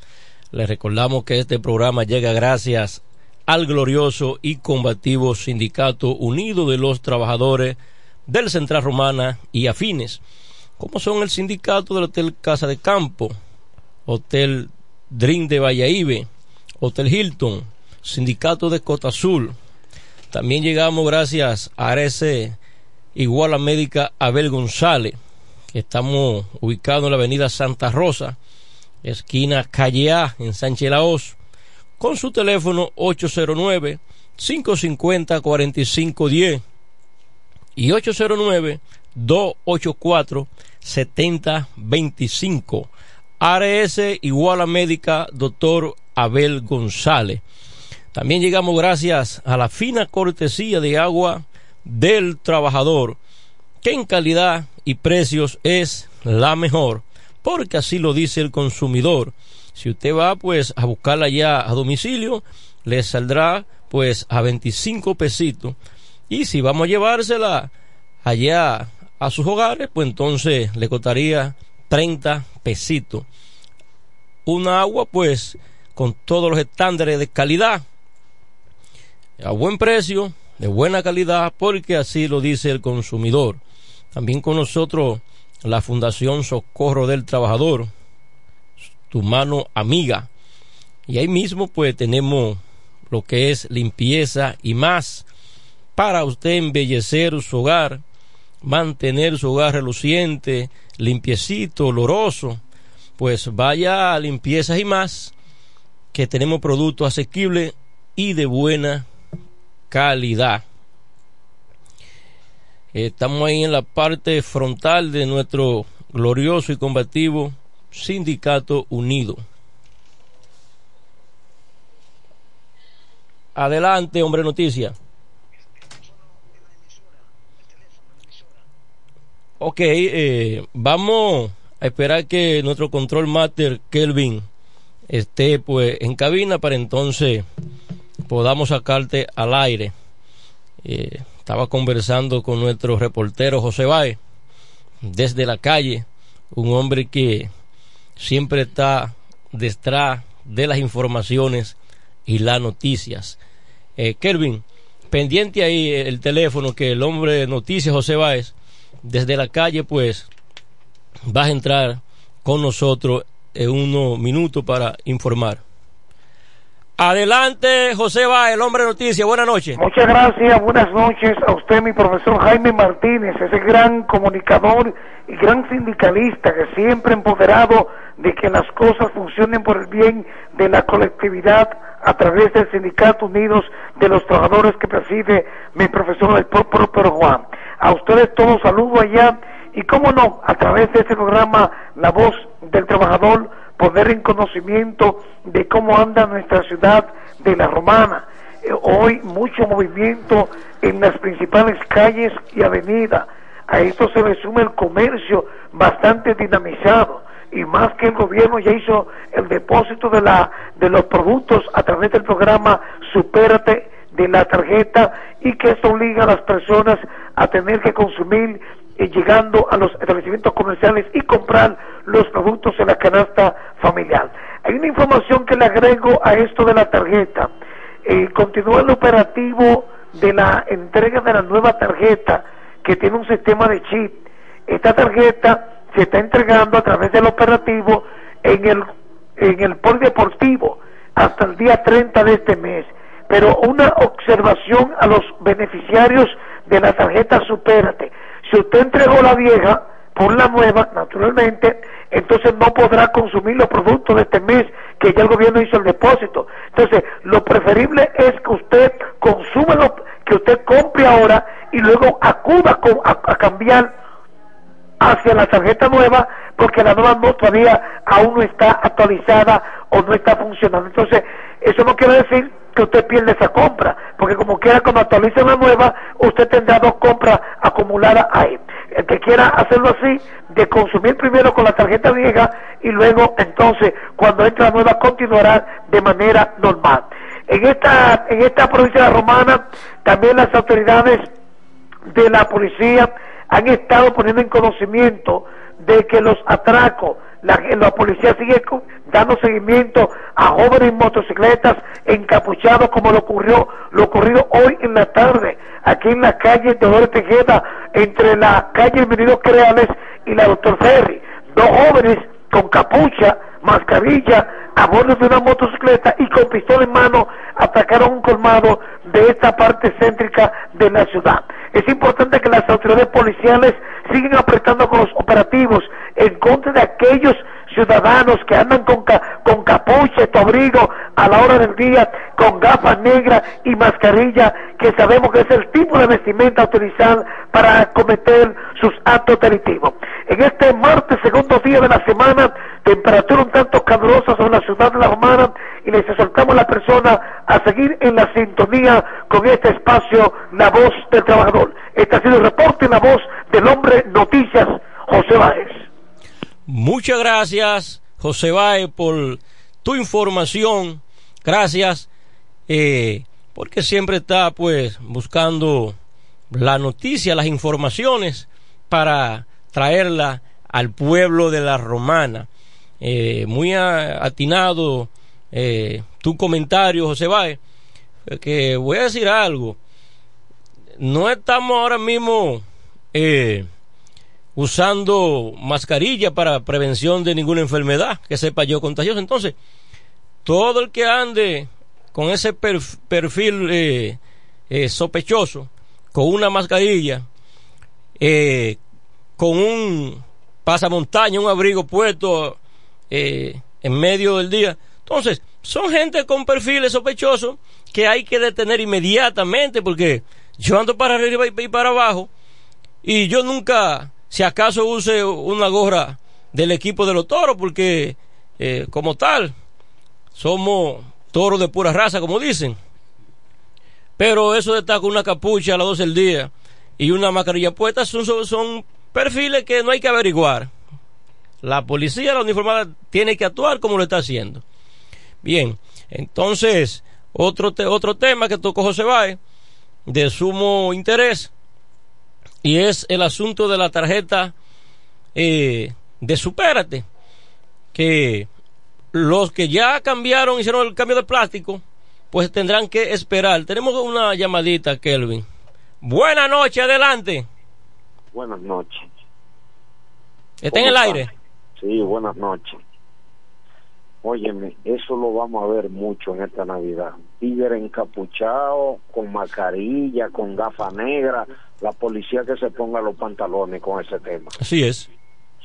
Les recordamos que este programa llega gracias al glorioso y combativo Sindicato Unido de los Trabajadores del Central Romana y afines, como son el sindicato del Hotel Casa de Campo, Hotel Dream de Valladolid, Hotel Hilton, Sindicato de Cota Azul. También llegamos gracias a ese Iguala Médica Abel González, Estamos ubicados en la avenida Santa Rosa, esquina Calle A, en Sánchez Laos, con su teléfono 809-550-4510 y 809-284-7025. ARS Iguala Médica, doctor Abel González. También llegamos gracias a la fina cortesía de agua del trabajador, que en calidad y precios es la mejor, porque así lo dice el consumidor. Si usted va pues a buscarla ya a domicilio, le saldrá pues a 25 pesitos. Y si vamos a llevársela allá a sus hogares, pues entonces le costaría 30 pesitos. Una agua pues con todos los estándares de calidad, a buen precio, de buena calidad, porque así lo dice el consumidor. También con nosotros la Fundación Socorro del Trabajador, tu mano amiga. Y ahí mismo pues tenemos lo que es limpieza y más para usted embellecer su hogar, mantener su hogar reluciente, limpiecito, oloroso. Pues vaya a limpieza y más, que tenemos productos asequibles y de buena calidad. Estamos ahí en la parte frontal de nuestro glorioso y combativo Sindicato Unido. Adelante, hombre noticia. Ok, eh, vamos a esperar que nuestro control master Kelvin esté pues en cabina para entonces podamos sacarte al aire. Eh, estaba conversando con nuestro reportero José Báez desde la calle, un hombre que siempre está detrás de las informaciones y las noticias. Eh, Kelvin, pendiente ahí el teléfono que el hombre de noticias José Báez desde la calle pues vas a entrar con nosotros en unos minutos para informar. Adelante, José Va, el hombre de noticias. Buenas noches. Muchas gracias. Buenas noches a usted, mi profesor Jaime Martínez, ese gran comunicador y gran sindicalista que siempre empoderado de que las cosas funcionen por el bien de la colectividad a través del Sindicato Unidos de los Trabajadores que preside mi profesor el propio Juan. A ustedes todos saludo allá y cómo no, a través de este programa La Voz del Trabajador, poner en conocimiento de cómo anda nuestra ciudad de la Romana. Eh, hoy mucho movimiento en las principales calles y avenidas. A esto se resume el comercio bastante dinamizado y más que el gobierno ya hizo el depósito de la de los productos a través del programa Supérate de la tarjeta y que esto obliga a las personas a tener que consumir llegando a los establecimientos comerciales y comprar los productos en la canasta familiar. Hay una información que le agrego a esto de la tarjeta. Continúa el operativo de la entrega de la nueva tarjeta que tiene un sistema de chip. Esta tarjeta se está entregando a través del operativo en el, en el polideportivo hasta el día 30 de este mes. Pero una observación a los beneficiarios de la tarjeta Supérate. Si usted entregó la vieja por la nueva, naturalmente, entonces no podrá consumir los productos de este mes que ya el gobierno hizo el depósito. Entonces, lo preferible es que usted consuma lo que usted compre ahora y luego acuda a, cambiar hacia la tarjeta nueva porque la nueva no todavía aún no está actualizada o no está funcionando. Entonces, eso no quiere decir que usted pierde esa compra, porque como quiera cuando actualice una nueva, usted tendrá dos compras acumuladas ahí. El que quiera hacerlo así, de consumir primero con la tarjeta vieja y luego entonces cuando entre la nueva continuará de manera normal. En esta, en esta provincia romana también las autoridades de la policía han estado poniendo en conocimiento de que los atracos la, policía sigue dando seguimiento a jóvenes en motocicletas encapuchados como lo ocurrió lo ocurrido hoy en la tarde aquí en la calle Teodoro Tejeda entre la calle Venido Creales y la Doctor Ferry dos jóvenes con capucha mascarilla a bordo de una motocicleta y con pistola en mano atacaron un colmado de esta parte céntrica de la ciudad. Es importante que las autoridades policiales sigan apretando con los operativos en contra de aquellos ciudadanos que andan con, con capucha, tu abrigo a la hora del día, con gafas negras y mascarilla, que sabemos que es el tipo de vestimenta utilizada para cometer sus actos delictivos. En este martes, segundo día de la semana, temperatura un tanto calurosa sobre la ciudad de La Romana y les exhortamos a la persona a seguir en la sintonía con este espacio, La Voz del Trabajador. Este ha sido el reporte, La Voz del Hombre Noticias, José Báez. Muchas gracias, José Báez, por tu información. Gracias, eh, porque siempre está pues buscando la noticia, las informaciones para traerla al pueblo de la Romana. Eh, muy atinado eh, tu comentario, José Báez, que voy a decir algo. No estamos ahora mismo eh, usando mascarilla para prevención de ninguna enfermedad que sepa yo contagioso. Entonces, todo el que ande con ese perfil eh, eh, sospechoso, con una mascarilla, eh, con un pasamontaña, un abrigo puesto en medio del día. Entonces, son gente con perfiles sospechosos que hay que detener inmediatamente porque yo ando para arriba y para abajo y yo nunca si acaso use una gorra del equipo de los toros, porque eh, como tal, somos toros de pura raza, como dicen. Pero eso de estar con una capucha a las 12 del día y una mascarilla puesta son, son, perfiles que no hay que averiguar. La policía, la uniformada, tiene que actuar como lo está haciendo. Bien, entonces, otro, otro tema que tocó José Báez, de sumo interés, y es el asunto de la tarjeta eh, de Supérate, que los que ya cambiaron, hicieron el cambio de plástico, pues tendrán que esperar. Tenemos una llamadita, Kelvin. Buenas noches, adelante. Buenas noches. Está en el ¿Cómo aire. Sí, buenas noches. Óyeme, eso lo vamos a ver mucho en esta Navidad. Tigre encapuchado, con mascarilla, con gafas negras, la policía que se ponga los pantalones con ese tema. Así es.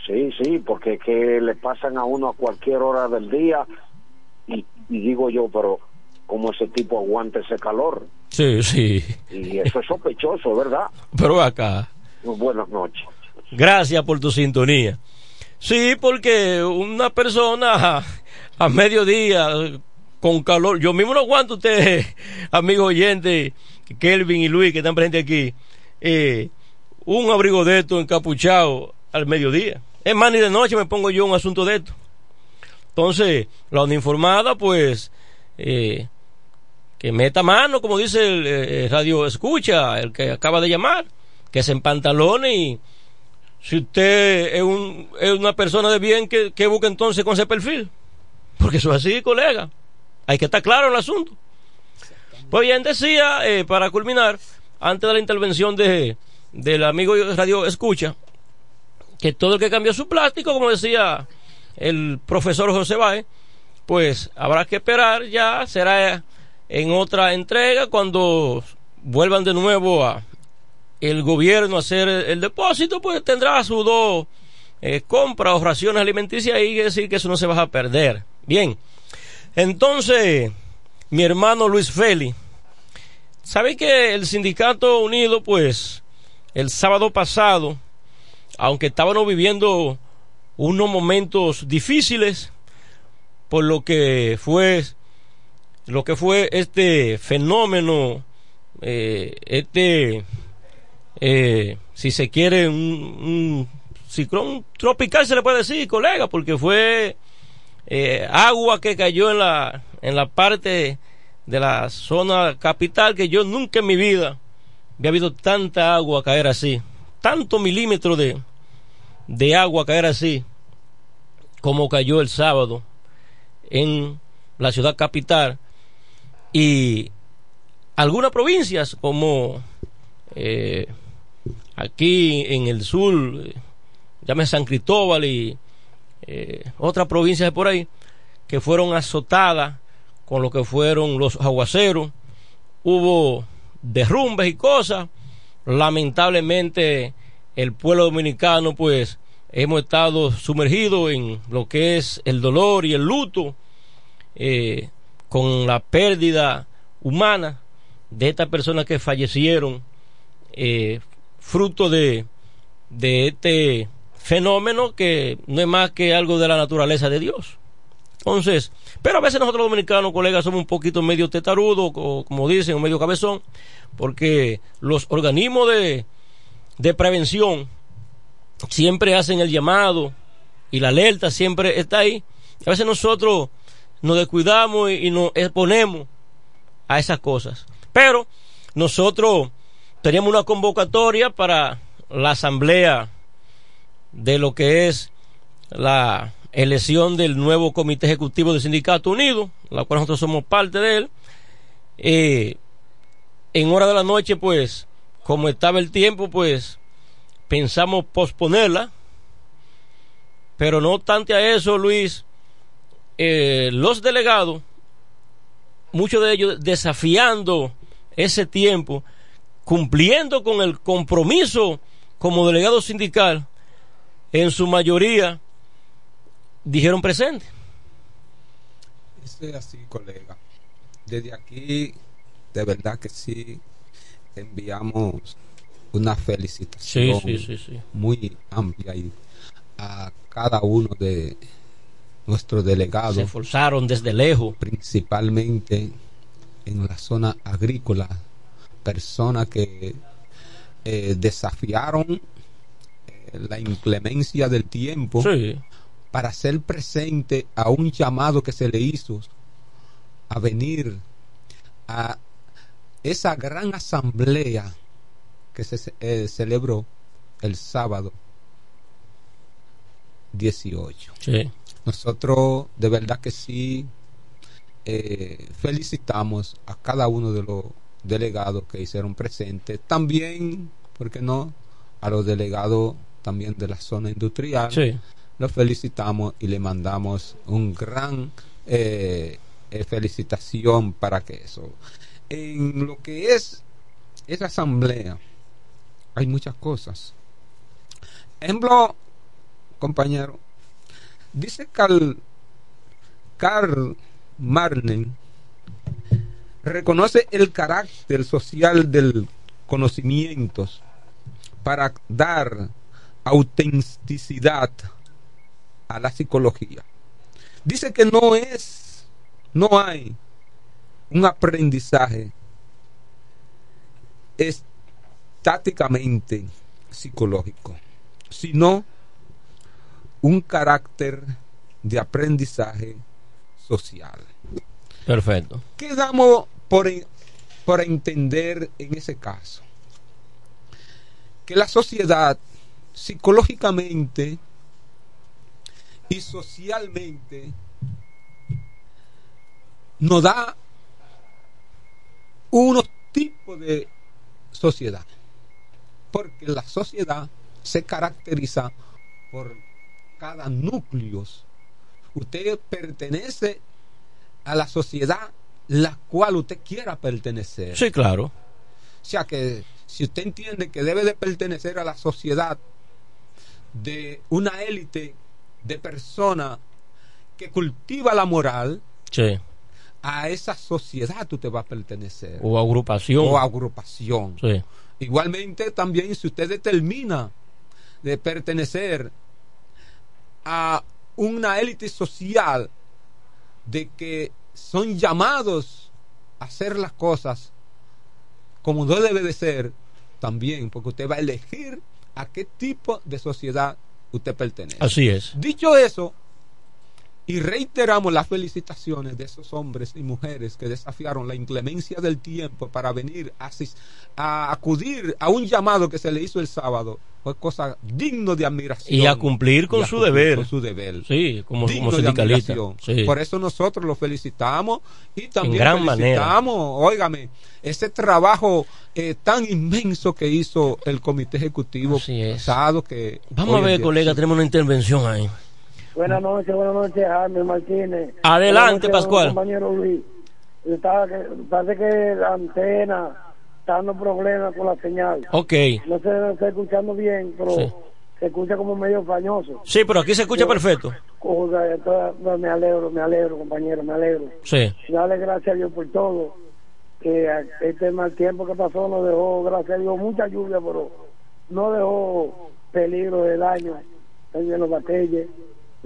Sí, sí, porque que le pasan a uno a cualquier hora del día y, y digo yo, pero ¿cómo ese tipo aguanta ese calor? Sí, sí. Y eso es sospechoso, ¿verdad? Pero acá. Buenas noches. Gracias por tu sintonía. Sí, porque una persona a, mediodía con calor, yo mismo no aguanto usted, amigo oyente, Kelvin y Luis que están presentes aquí, eh, un abrigo de esto encapuchado al mediodía. Es más, ni de noche me pongo yo un asunto de esto. Entonces, la uniformada, pues, eh, que meta mano, como dice el eh, radio escucha, el que acaba de llamar, que se empantalones y si usted es, un, es una persona de bien, que, que busque entonces con ese perfil? Porque eso es así, colega. Hay que estar claro en el asunto. Pues bien, decía, eh, para culminar, antes de la intervención de, del amigo Radio Escucha, que todo el que cambió su plástico, como decía el profesor José Báez, pues habrá que esperar, ya será en otra entrega cuando vuelvan de nuevo a el gobierno hacer el, depósito, pues tendrá sus dos eh, compras o raciones alimenticias y decir que eso no se va a perder. Bien, entonces, mi hermano Luis Feli, ¿sabe que el Sindicato Unido, pues, el sábado pasado, aunque estábamos viviendo unos momentos difíciles por lo que fue lo que fue este fenómeno eh, este eh, si se quiere un, un ciclón tropical se le puede decir colega porque fue eh, agua que cayó en la en la parte de la zona capital que yo nunca en mi vida había habido tanta agua caer así tanto milímetro de de agua caer así como cayó el sábado en la ciudad capital. Y algunas provincias como eh, aquí en el sur, llámese San Cristóbal y eh, otras provincias por ahí, que fueron azotadas con lo que fueron los aguaceros, hubo derrumbes y cosas, lamentablemente el pueblo dominicano pues hemos estado sumergidos en lo que es el dolor y el luto eh, con la pérdida humana de estas personas que fallecieron eh, fruto de, de este fenómeno que no es más que algo de la naturaleza de Dios. Entonces, pero a veces nosotros dominicanos, colegas, somos un poquito medio tetarudos, como dicen, o medio cabezón, porque los organismos de, de prevención siempre hacen el llamado y la alerta siempre está ahí. A veces nosotros nos descuidamos y, y nos exponemos a esas cosas. Pero nosotros teníamos una convocatoria para la asamblea de lo que es la elección del nuevo comité ejecutivo del Sindicato Unido, la cual nosotros somos parte de él. Eh, en hora de la noche, pues, como estaba el tiempo, pues, pensamos posponerla. Pero no obstante a eso, Luis, eh, los delegados, muchos de ellos desafiando ese tiempo, cumpliendo con el compromiso como delegado sindical, en su mayoría dijeron presente. Eso es así, colega. Desde aquí, de verdad que sí, enviamos una felicitación Sí, sí, sí, sí. muy amplia y a cada uno de nuestros delegados. Se esforzaron desde lejos. Principalmente en la zona agrícola, personas que eh, desafiaron eh, la inclemencia del tiempo Sí. para ser presente a un llamado que se le hizo a venir a esa gran asamblea que se eh, celebró el sábado 18. Sí. Nosotros de verdad que sí eh, felicitamos a cada uno de los delegados que hicieron presente. También, ¿por qué no? A los delegados también de la zona industrial. Sí. Los felicitamos y le mandamos un gran eh, eh, felicitación para que eso. En lo que es esa asamblea, hay muchas cosas. Ejemplo, compañero, dice Carl, Karl Marnen, reconoce el carácter social del conocimiento para dar autenticidad a la psicología. Dice que no es, no hay un aprendizaje estáticamente psicológico, sino un carácter de aprendizaje social. Perfecto. ¿Qué damos por, por entender en ese caso? Que la sociedad psicológicamente y socialmente nos da unos tipos de sociedad. Porque la sociedad se caracteriza por cada núcleo. Usted pertenece a la sociedad la cual usted quiera pertenecer. Sí, claro. O sea que si usted entiende que debe de pertenecer a la sociedad de una élite de personas que cultiva la moral, Sí. a esa sociedad tú te vas a pertenecer. O agrupación. O agrupación. Sí. Igualmente también si usted determina de pertenecer a una élite social de que son llamados a hacer las cosas como no debe de ser, también, porque usted va a elegir a qué tipo de sociedad usted pertenece. Así es. Dicho eso, y reiteramos las felicitaciones de esos hombres y mujeres que desafiaron la inclemencia del tiempo para venir a, a acudir a un llamado que se le hizo el sábado. Fue cosa digno de admiración. Y a cumplir con a su cumplir deber. con su deber. Sí, como, Digno como de sindicalista. admiración. Sí. Por eso nosotros lo felicitamos y también gran manera. felicitamos, óigame, ese trabajo eh, tan inmenso que hizo el comité ejecutivo pasado que Vamos a ver, colega, tenemos una intervención ahí. Buenas noches, buenas noches, Jaime Martínez. Adelante, noches, Pascual. compañero Luis. Que, parece que la antena está dando problemas con la señal. Ok. No se no está escuchando bien, pero Sí. se escucha como medio fañoso. Sí, pero aquí se escucha Yo- perfecto. Oiga, entonces, no, me alegro, me alegro, compañero, me alegro. Sí. Dale gracias a Dios por todo. Que este mal tiempo que pasó nos dejó, gracias a Dios, mucha lluvia, pero no dejó peligro de daño en los batalles.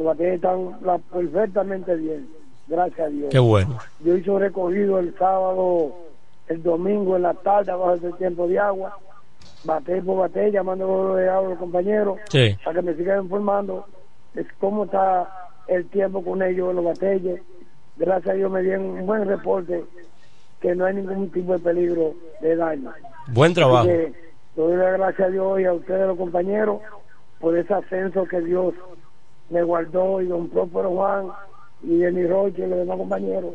Los batalles están la- perfectamente bien, gracias a Dios. Qué bueno. Yo hice un recogido el sábado, el domingo en la tarde, abajo del tiempo de agua. Batalla por batalla, llamando a los compañeros Sí. para que me sigan informando de cómo está el tiempo con ellos en los batalles. Gracias a Dios me dieron un buen reporte que no hay ningún tipo de peligro de daño. Buen trabajo. Doy las gracias a Dios y a ustedes los compañeros por ese ascenso que Dios me guardó y don Próspero Juan y Denis Roche y los demás compañeros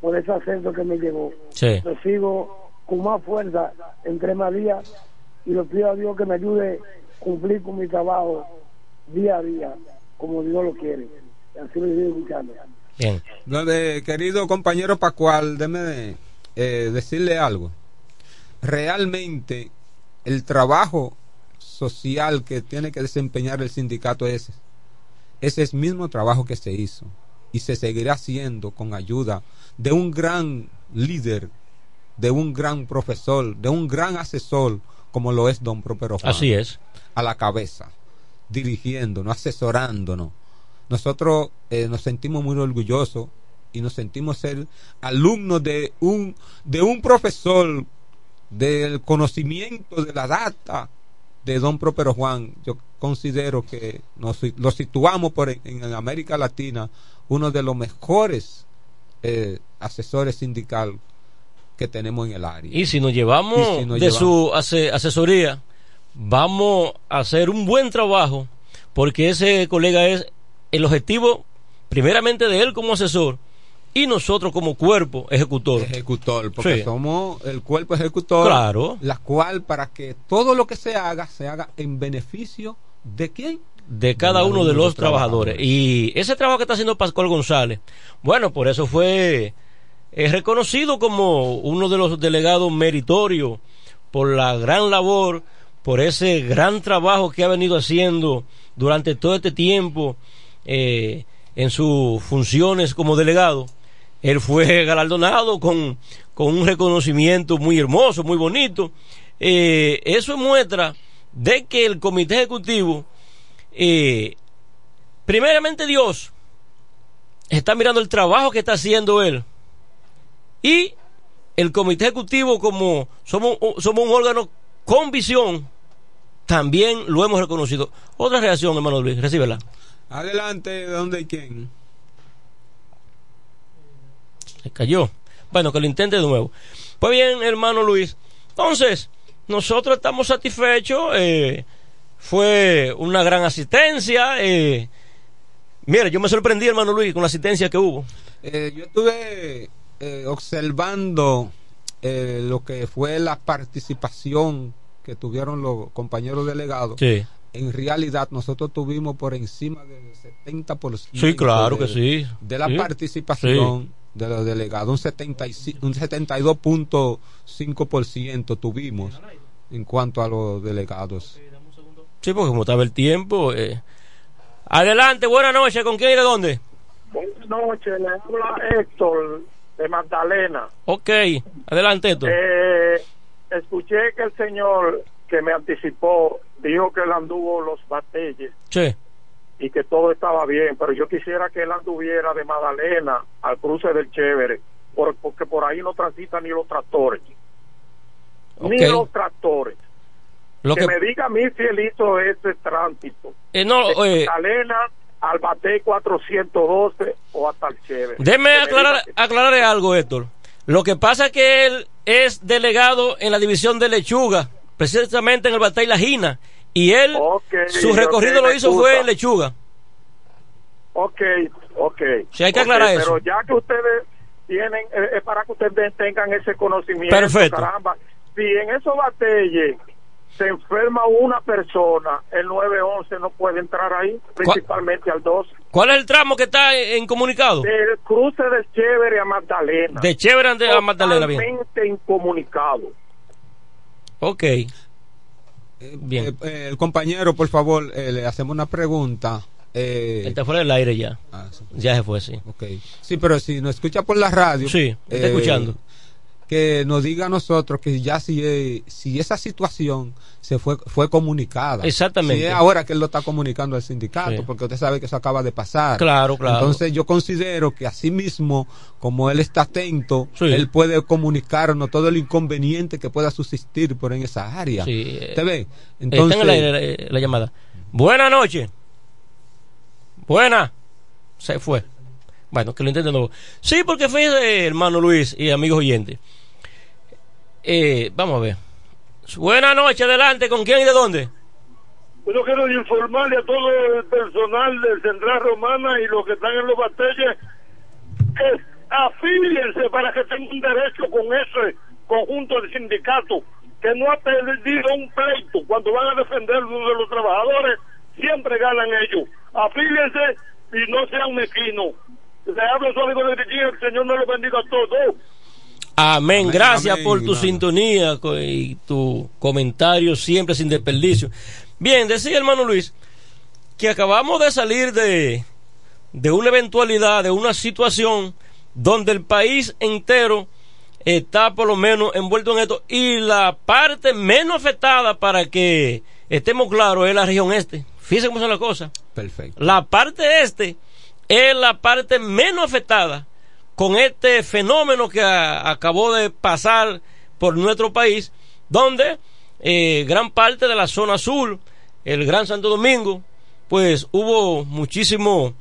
por ese ascenso que me llegó. Sí. Lo sigo con más fuerza entre más días y le pido a Dios que me ayude a cumplir con mi trabajo día a día como Dios lo quiere. Así lo estoy escuchando. Bien. Querido compañero Pascual, déme eh, decirle algo. Realmente el trabajo social que tiene que desempeñar el sindicato es ese es mismo trabajo que se hizo y se seguirá haciendo con ayuda de un gran líder, de un gran profesor, de un gran asesor como lo es don Propero Juan. Así es. A la cabeza, dirigiéndonos, asesorándonos. Nosotros eh, nos sentimos muy orgullosos y nos sentimos ser alumnos de un, de un profesor del conocimiento de la data de don Propero Juan. Yo considero que nos, lo situamos por en, en América Latina uno de los mejores eh, asesores sindical que tenemos en el área. Y si nos llevamos Y si nos de llevamos- su ase- asesoría, vamos a hacer un buen trabajo, porque ese colega es el objetivo, primeramente de él como asesor, y nosotros como cuerpo ejecutor. Ejecutor, porque Sí. somos el cuerpo ejecutor. Claro. La cual, para que todo lo que se haga, se haga en beneficio de quién? de cada uno de los trabajadores. Y ese trabajo que está haciendo Pascual González, bueno, por eso fue eh, reconocido como uno de los delegados meritorios por la gran labor, por ese gran trabajo que ha venido haciendo durante todo este tiempo eh, en sus funciones como delegado. Él fue galardonado con, con un reconocimiento muy hermoso, muy bonito. Eh, eso muestra de que el comité ejecutivo eh, primeramente Dios está mirando el trabajo que está haciendo él y el comité ejecutivo como somos, somos un órgano con visión también lo hemos reconocido otra reacción hermano Luis recíbela Adelante, ¿de dónde y quién? Se cayó bueno que lo intente de nuevo pues bien hermano Luis entonces nosotros estamos satisfechos eh, fue una gran asistencia eh, mira yo me sorprendí hermano Luis con la asistencia que hubo Eh, yo estuve eh, observando eh, lo que fue la participación que tuvieron los compañeros delegados. Sí. En realidad, nosotros tuvimos por encima del 70% Sí, claro de, que sí. de la Sí. participación de los delegados. Un, 75 un 72.5% tuvimos en cuanto a los delegados. Sí, porque como estaba el tiempo. eh. Adelante, buenas noches. ¿Con quién y de dónde? Buenas noches, le habla Héctor de Magdalena. Ok, adelante, Héctor. Eh, escuché que el señor que me anticipó dijo que él anduvo los batalles Sí. Y que todo estaba bien, pero yo quisiera que él anduviera de Magdalena al cruce del Chévere, por- porque por ahí no transitan ni los tractores. Ni los tractores. Lo que, que- me diga a mí si él hizo ese tránsito. Eh, no, de eh, Magdalena al Bate 412 o hasta el Chévere. Déjeme Que aclarar, diga aclararle algo, Héctor. Lo que pasa es que él es delegado en la división de lechuga, precisamente en el Batalla La Gina. Y él, su recorrido lo hizo fue en lechuga. Ok, ok. Sí, hay que aclarar eso. Pero ya que ustedes tienen, eh, es para que ustedes tengan ese conocimiento. Perfecto. Caramba, si en esos batalles se enferma una persona, el 911 no puede entrar ahí, principalmente al 2. ¿Cuál es el tramo que está en, en comunicado? Del cruce del Chévere a Magdalena. De Chévere a Magdalena, bien. Totalmente incomunicado. Ok. Eh, eh, el compañero, por favor, eh, le hacemos una pregunta. Eh, Está fuera del aire ya. Ah, sí. Ya se fue, sí. Ok. Sí, pero si nos escucha por la radio. Sí, está escuchando. Que nos diga a nosotros que ya si, eh, si esa situación se fue, fue comunicada. Exactamente. Si es ahora que él lo está comunicando al sindicato, Sí. porque usted sabe que eso acaba de pasar. Claro, claro. Entonces yo considero que así mismo, como él está atento, él puede comunicarnos todo el inconveniente que pueda subsistir por en esa área. Sí, ¿Te ve? Está en el aire la, la llamada. Buenas noches. Buena. Se fue. Bueno, que lo intenten. Sí, porque fíjese, hermano Luis y amigos oyentes. Eh, vamos a ver. Buenas noches, adelante. ¿Con quién y de dónde? Yo quiero informarle a todo el personal de Central Romana y los que están en los batalles que afíliense para que tengan derecho con ese conjunto de sindicatos que no ha perdido un pleito cuando van a defender de los trabajadores siempre ganan ellos afíliense y no sean mezquinos le hablo su amigo de Virginia el Señor me lo bendiga a todos Amén. Gracias amén, por tu sintonía y tu comentario siempre sin desperdicio. Bien, decía hermano Luis que acabamos de salir de, de una eventualidad, de una situación donde el país entero está por lo menos envuelto en esto. Y la parte menos afectada para que estemos claros es la región este. Fíjense cómo son las cosas. Perfecto. La parte este es la parte menos afectada con este fenómeno que a- acabó de pasar por nuestro país, donde eh, gran parte de la zona sur, el Gran Santo Domingo, pues hubo muchísimo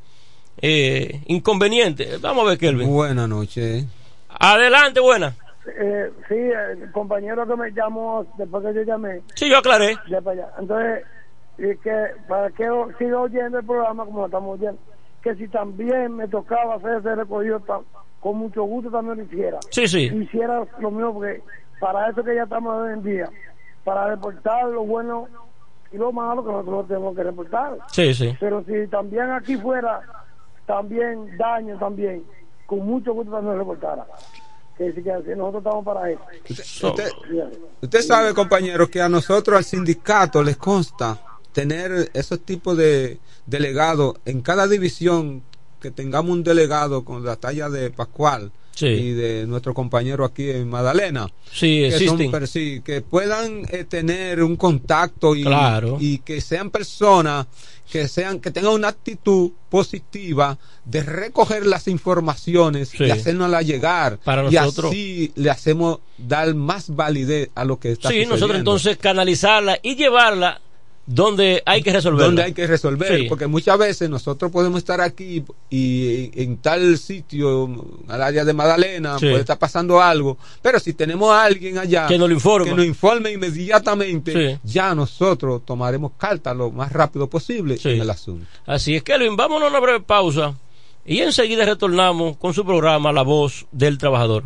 eh, inconveniente. Vamos a ver, Kelvin. Buenas noches. Adelante, buena. Eh, sí, el compañero que me llamó después que yo llamé. Sí, yo aclaré. Ya para allá. Entonces, y que para que o- siga oyendo el programa como lo estamos oyendo, que si también me tocaba hacer ese recogido, ta- con mucho gusto también lo hiciera. Sí, sí. Hiciera lo mismo, porque para eso que ya estamos hoy en día, para reportar lo bueno y lo malo que nosotros tenemos que reportar. Sí, sí. Pero si también aquí fuera también daño también, con mucho gusto también lo reportara. Que si, que nosotros estamos para eso. Usted, usted sabe, compañero, que a nosotros, al sindicato, les consta tener esos tipos de delegados en cada división, que tengamos un delegado con la talla de Pascual Sí. y de nuestro compañero aquí en Magdalena. Sí, que, son existen. per- sí, que puedan eh, tener un contacto y, Claro. y que sean personas que sean que tengan una actitud positiva de recoger las informaciones y hacernoslas llegar Para y nosotros. así le hacemos dar más validez a lo que está Sí, nosotros entonces canalizarla y llevarla donde hay que resolverla. donde hay que resolver, Sí. porque muchas veces nosotros podemos estar aquí y en tal sitio, al área de Magdalena, Sí. puede estar pasando algo, pero si tenemos a alguien allá Que nos lo informa. que nos informe inmediatamente, Sí. ya nosotros tomaremos carta lo más rápido posible en el asunto. Así es, Kelvin, vámonos a una breve pausa y enseguida retornamos con su programa La Voz del Trabajador.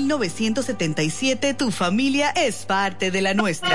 tu familia es parte de la nuestra.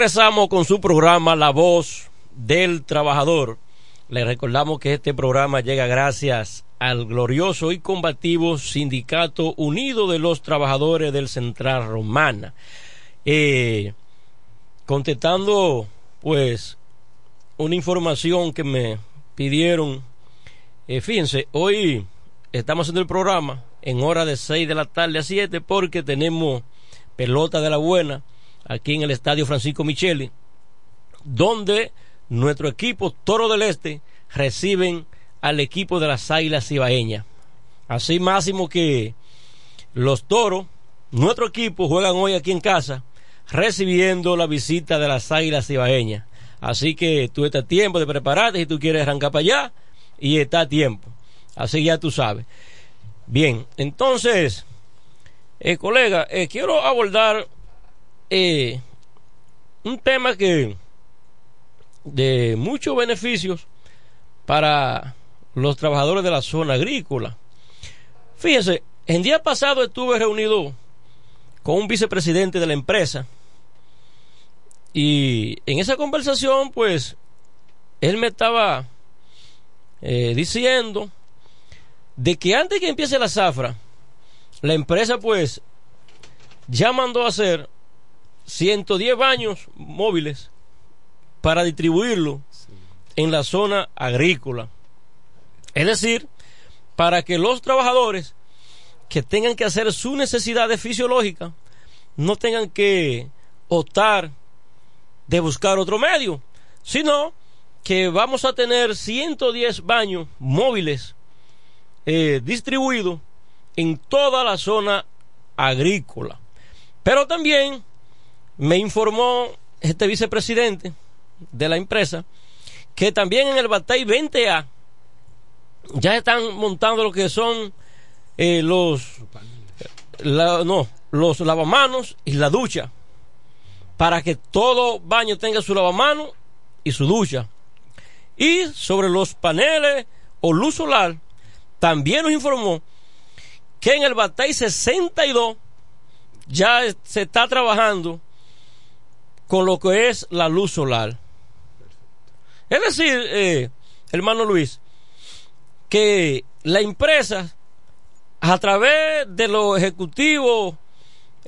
Regresamos con su programa La Voz del Trabajador. Le recordamos que este programa llega gracias al glorioso y combativo Sindicato Unido de los Trabajadores del Central Romana. Eh, contestando, pues, una información que me pidieron. Eh, fíjense, hoy estamos haciendo el programa en hora de 6 de la tarde a 7 porque tenemos pelota de la buena aquí en el estadio Francisco Micheli, donde nuestro equipo Toro del Este reciben al equipo de las Águilas Ibaeñas. Así máximo que los Toros, nuestro equipo, juegan hoy aquí en casa, recibiendo la visita de las Águilas Ibaeñas. Así que tú estás a tiempo de prepararte si tú quieres arrancar para allá y está a tiempo. Así ya tú sabes. Bien, entonces, eh, colega, eh, quiero abordar eh, un tema que de muchos beneficios para los trabajadores de la zona agrícola. Fíjense, El día pasado estuve reunido con un vicepresidente de la empresa y en esa conversación pues él me estaba eh, diciendo de que antes que empiece la zafra, la empresa pues ya mandó a hacer 110 baños móviles para distribuirlo en la zona agrícola. Es decir, para que los trabajadores que tengan que hacer sus necesidades fisiológicas no tengan que optar de buscar otro medio, sino que vamos a tener 110 baños móviles eh, distribuidos en toda la zona agrícola. Pero también me informó este vicepresidente de la empresa que también en el Batey 20A ya están montando lo que son eh, los no, los lavamanos y la ducha para que todo baño tenga su lavamanos y su ducha. Y sobre los paneles o luz solar, también nos informó que en el Batey 62 ya se está trabajando con lo que es la luz solar. Es decir, eh, hermano Luis, que la empresa, a través de los ejecutivos,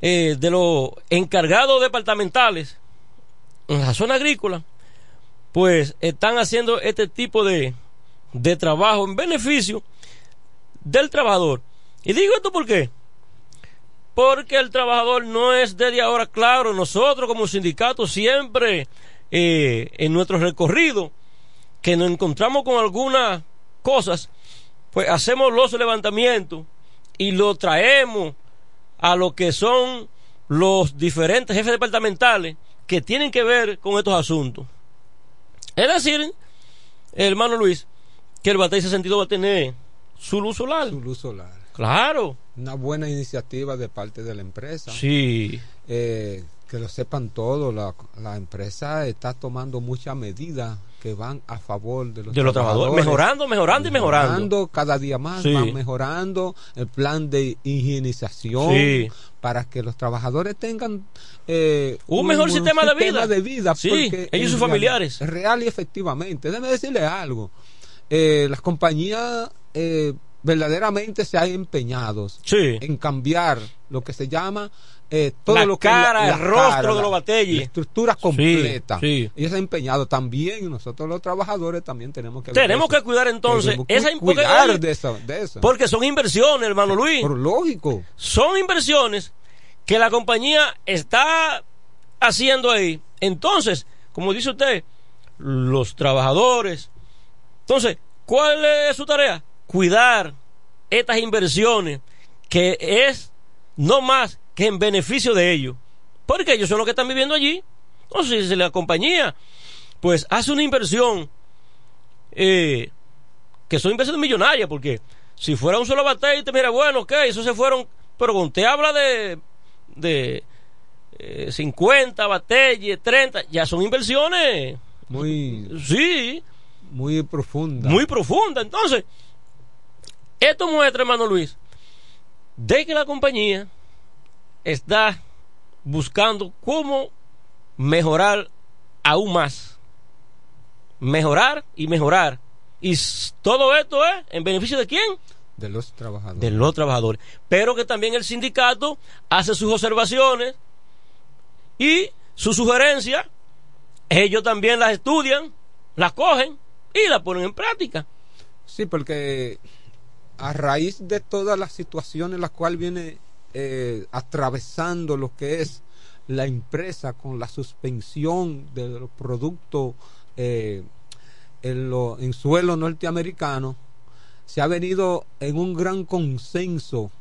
eh, de los encargados departamentales en la zona agrícola, pues están haciendo este tipo de, de trabajo en beneficio del trabajador. Y digo esto por qué. Porque el trabajador no es desde ahora claro. Nosotros como sindicato siempre eh, en nuestro recorrido que nos encontramos con algunas cosas, pues hacemos los levantamientos y lo traemos a lo que son los diferentes jefes departamentales que tienen que ver con estos asuntos. Es decir, hermano Luis, que el Batey 62 va a tener su luz solar. Su luz solar. Claro. Una buena iniciativa de parte de la empresa. Sí. Eh, que lo sepan todos, la, la empresa está tomando muchas medidas que van a favor de los, de los trabajadores. Mejorando, mejorando y mejorando. Cada día más van mejorando el plan de higienización para que los trabajadores tengan eh, un, mejor sistema, de vida. De vida sí, ellos y sus familiares. Real y efectivamente. Déjeme decirle algo. Eh, las compañías eh, verdaderamente se han empeñado en cambiar lo que se llama eh, todo la lo que cara, el rostro de los batalles. La estructura completa. Sí, Ellos se han empeñado también, nosotros los trabajadores también tenemos que Tenemos que cuidar entonces esa cuidar de eso, Porque son inversiones, hermano Luis. Por lógico. Son inversiones que la compañía está haciendo ahí. Entonces, como dice usted, los trabajadores. Entonces, ¿cuál es su tarea? Cuidar estas inversiones que es no más que en beneficio de ellos. Porque ellos son los que están viviendo allí. Entonces, si la compañía, pues hace una inversión, eh, que son inversiones millonarias, porque si fuera un solo batalla, mira, bueno, ok, eso se fueron, pero cuando usted habla de, de 50 batallas, 30, ya son inversiones. Muy. Sí. Muy profunda. Muy profunda. Entonces, esto muestra, hermano Luis, de que la compañía está buscando cómo mejorar aún más. Mejorar y mejorar. Y todo esto es en beneficio de quién? De los trabajadores. De los trabajadores. Pero que también el sindicato hace sus observaciones y sus sugerencias. Ellos también las estudian, las cogen y las ponen en práctica. Sí, porque a raíz de todas las situaciones las cuales viene eh, atravesando lo que es la empresa con la suspensión de los productos eh, en, lo, en suelo norteamericano, se ha venido en un gran consenso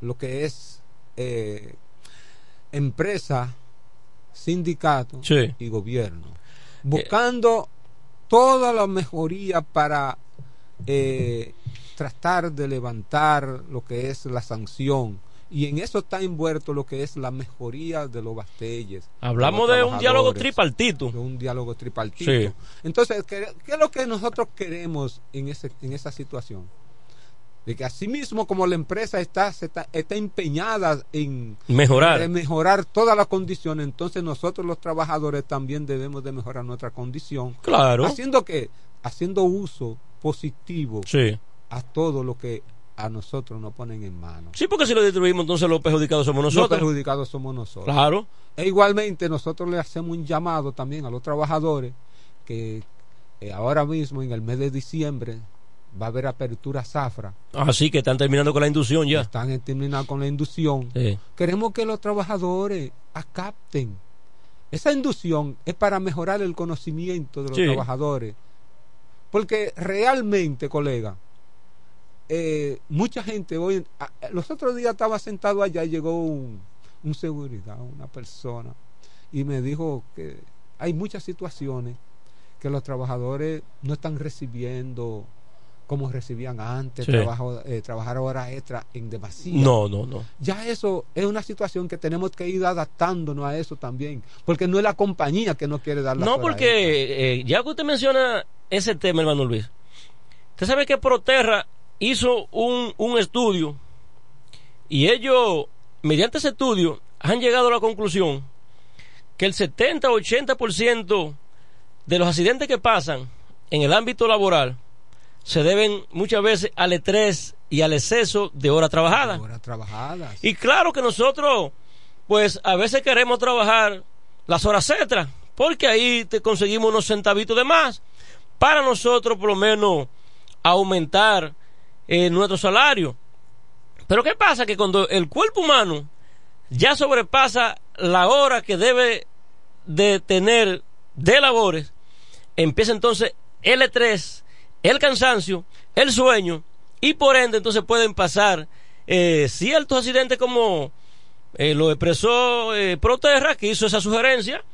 lo que es eh, empresa, sindicato y gobierno, buscando toda la mejoría para tratar de levantar lo que es la sanción y en eso está envuelto lo que es la mejoría de los bastelles. Hablamos de, un diálogo tripartito. De un diálogo tripartito. Entonces, ¿qué, es lo que nosotros queremos en, ese, en esa situación? de que así mismo como la empresa está, se está, está empeñada en Mejorar. en mejorar todas las condiciones, entonces nosotros los trabajadores también debemos de mejorar nuestra condición. Claro. Haciendo que, haciendo uso positivo Sí. A todo lo que a nosotros nos ponen en mano. Sí, porque si lo destruimos, entonces los perjudicados somos Los nosotros. perjudicados somos nosotros. Claro. E igualmente nosotros le hacemos un llamado también a los trabajadores que eh, ahora mismo en el mes de diciembre va a haber apertura zafra. Así que están terminando con la inducción ya. Están terminando con la inducción. Sí. Queremos que los trabajadores acapten. Esa inducción es para mejorar el conocimiento de los Sí. trabajadores. Porque realmente, colega, eh, mucha gente hoy, a- los otros días estaba sentado allá y llegó un, un seguridad, una persona, y me dijo que hay muchas situaciones que los trabajadores no están recibiendo como recibían antes, Sí. trabajo, eh, trabajar horas extra en demasía. No, no, no. Ya eso es una situación que tenemos que ir adaptándonos a eso también, porque no es la compañía que no quiere dar las No, porque eh, ya que usted menciona ese tema, hermano Luis, usted sabe que Proterra hizo un, un estudio y ellos, mediante ese estudio, han llegado a la conclusión que el 70-80% de los accidentes que pasan en el ámbito laboral se deben muchas veces al estrés y al exceso de horas trabajadas. Horas trabajadas. Y claro que nosotros, pues a veces queremos trabajar las horas extras, porque ahí te conseguimos unos centavitos de más, para nosotros por lo menos aumentar nuestro salario. Pero ¿qué pasa? Que cuando el cuerpo humano ya sobrepasa la hora que debe de tener de labores, empieza entonces el estrés, el cansancio, el sueño, y por ende entonces pueden pasar eh, ciertos accidentes como eh, lo expresó eh, Proterra, que hizo esa sugerencia,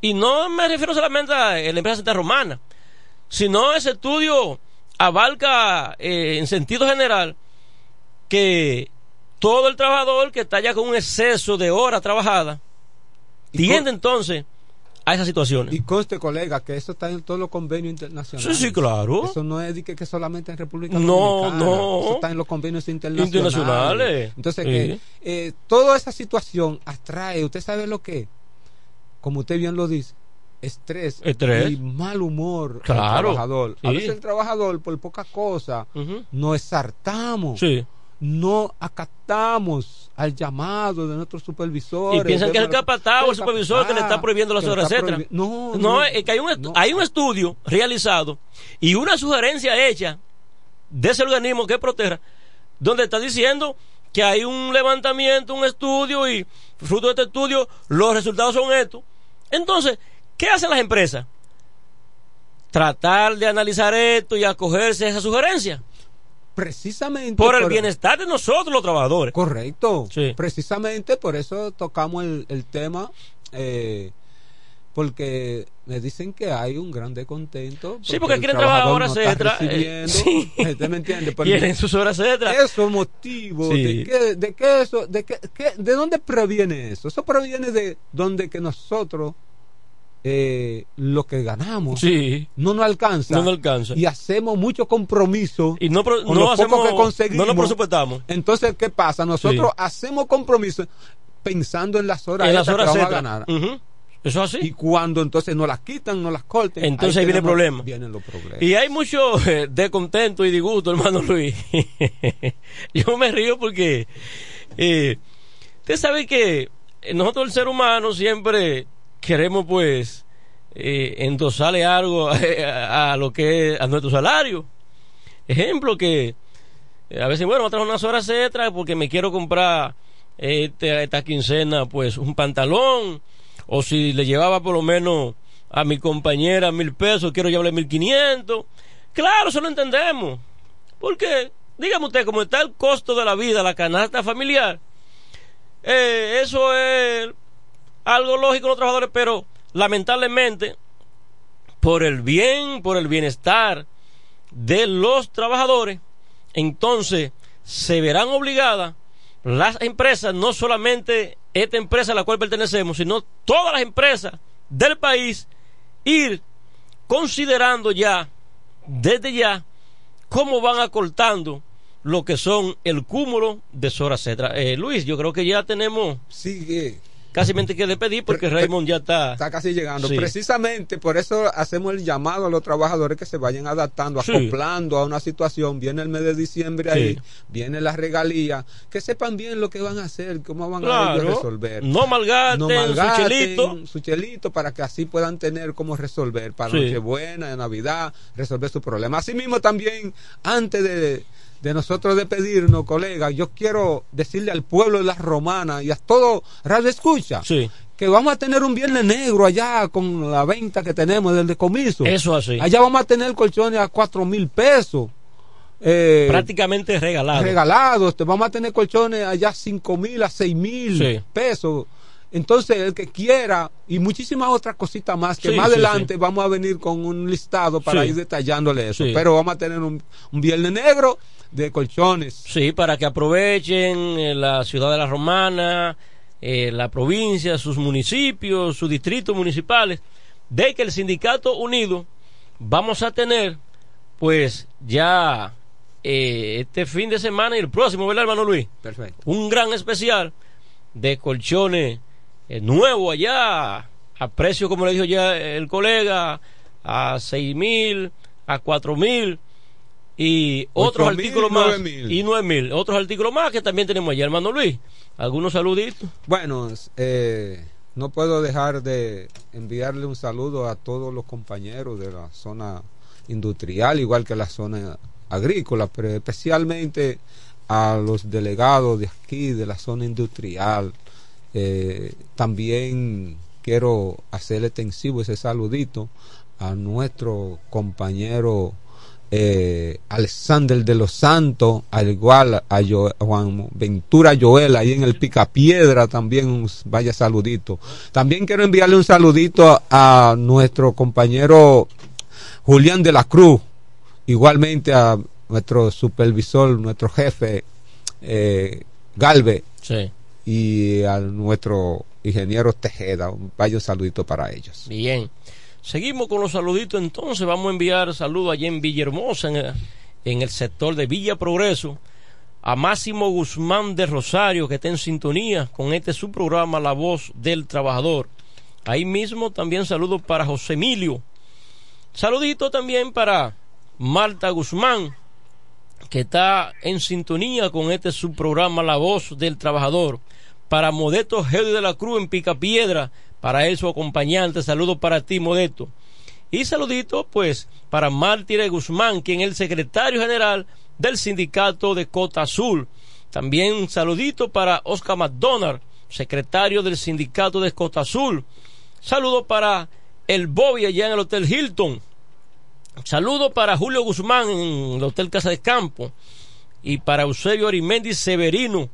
y no me refiero solamente a la empresa Santa Romana, sino ese estudio abarca eh, en sentido general que todo el trabajador que está ya con un exceso de horas trabajadas tiende entonces a esas situaciones. Y conste, colega, que eso está en todos los convenios internacionales. Sí, sí, claro. Eso no es que, que solamente en República No, Dominicana. no. Eso está en los convenios internacionales. Internacionales. Entonces, Sí. que eh, toda esa situación atrae, ¿usted sabe lo que? Como usted bien lo dice, estrés, Estrés. y mal humor Claro. al trabajador. A veces el trabajador, por poca cosa, Ujú. nos exaltamos. Sí. No acatamos al llamado de nuestros supervisores. Y piensan que es el capataz o el supervisor que le está prohibiendo las horas prohibi- No, No, no, es que hay un, hay un estudio realizado y una sugerencia hecha de ese organismo que protege, donde está diciendo que hay un levantamiento, un estudio y fruto de este estudio los resultados son estos. Entonces, ¿qué hacen las empresas? Tratar de analizar esto y acogerse a esa sugerencia. Precisamente Por el bienestar de nosotros los trabajadores. Correcto. Precisamente por eso tocamos el, el tema, eh, porque me dicen que hay un gran descontento. Sí, porque quieren trabajar horas no está extra, eh, recibiendo. sí. ¿Usted me entiende? Quieren sus horas extras. Sí. de, qué, de qué eso, de, qué, qué- de dónde proviene eso? Eso proviene de donde que nosotros eh, lo que ganamos Sí. no nos alcanza. No nos alcanza. Y hacemos mucho compromiso. Y no, pro- con no lo poco hacemos, que conseguimos. no nos presupuestamos. Entonces, ¿qué pasa? Nosotros Sí. hacemos compromiso pensando en las horas En las extras que horas vamos a ganar. Ujú. Eso es así. Y cuando entonces nos las quitan, nos las corten. Entonces ahí viene el problema. Vienen los problemas. Y hay mucho eh, descontento y disgusto, hermano Luis. Yo me río porque eh, usted sabe que nosotros el ser humano siempre queremos pues eh, endosarle algo a, lo que es a nuestro salario. Ejemplo que eh, a veces, bueno, a trabajar unas horas extras porque me quiero comprar este, esta quincena pues un pantalón o si le llevaba por lo menos a mi compañera mil pesos, quiero llevarle mil quinientos. Claro, eso lo entendemos. Porque, dígame usted, como está el costo de la vida, la canasta familiar, eh, eso es algo lógico los trabajadores, pero lamentablemente, por el bien, por el bienestar de los trabajadores, entonces se verán obligadas las empresas, no solamente esta empresa a la cual pertenecemos, sino todas las empresas del país, ir considerando ya, desde ya, cómo van acortando lo que son el cúmulo de Sora Cetra. Eh, Luis, yo creo que ya tenemos Sigue. Casi que despedir porque Raymond ya está. Está casi llegando. Sí. Precisamente por eso hacemos el llamado a los trabajadores que se vayan adaptando, Sí. acoplando a una situación. Viene el mes de diciembre Sí. ahí, viene la regalía. Que sepan bien lo que van a hacer, cómo van a Claro. ellos resolver. No malgasten su chelito. su chelito para que así puedan tener cómo resolver para. Nochebuena, Navidad, resolver su problema. Asimismo también, antes de, de nosotros despedirnos, colegas, yo quiero decirle al pueblo de las romanas y a todo Radio Escucha que vamos a tener un viernes negro allá con la venta que tenemos del decomiso. Eso así. Allá vamos a tener colchones a cuatro mil pesos. Eh, Prácticamente regalado. regalados. Este, vamos a tener colchones allá cinco mil a seis mil Sí. pesos. Entonces, el que quiera, y muchísimas otras cositas más, que Sí, más sí, adelante sí. vamos a venir con un listado para Sí. ir detallándole eso. Sí. Pero vamos a tener un, un viernes negro de colchones. Sí, para que aprovechen eh, la ciudad de la Romana, eh, la provincia, sus municipios, sus distritos municipales, de que el Sindicato Unido vamos a tener, pues ya eh, este fin de semana y el próximo, ¿verdad, hermano Luis? Perfecto. Un gran especial de colchones eh, nuevo allá, a precio, como le dijo ya el colega, a seis mil, a cuatro mil y otros 8.000, artículos más 9.000. y nueve mil otros artículos más que también tenemos allá hermano Luis algunos saluditos Bueno, eh, no puedo dejar de enviarle un saludo a todos los compañeros de la zona industrial, igual que la zona agrícola, pero especialmente a los delegados de aquí, de la zona industrial. Eh, también quiero hacer extensivo ese saludito a nuestro compañero eh, Alexander de los Santos, al igual a Juan Ventura Joel, ahí en el Picapiedra también un vaya saludito. También quiero enviarle un saludito a, a nuestro compañero Julián de la Cruz, igualmente a nuestro supervisor, nuestro jefe eh, Galve Sí. y a nuestro ingeniero Tejeda, un vaya saludito para ellos. bien seguimos con los saluditos entonces vamos a enviar saludos allá en Villahermosa en, el- en el sector de Villa Progreso a Máximo Guzmán de Rosario que está en sintonía con este su programa La Voz del Trabajador ahí mismo también saludos para José Emilio Saludito también para Marta Guzmán, que está en sintonía con este subprograma La Voz del Trabajador. Para Modesto Gedi de la Cruz en Picapiedra, para él su acompañante. Saludos para ti, Modesto. Y saludito, pues, para Mártire Guzmán, quien es el secretario general del sindicato de Cota Azul. También saludito para Oscar McDonald, secretario del sindicato de Costa Azul. Saludo para el Bobby allá en el Hotel Hilton. Saludo para Julio Guzmán en el Hotel Casa de Campo. Y para Eusebio Arimendi Severino,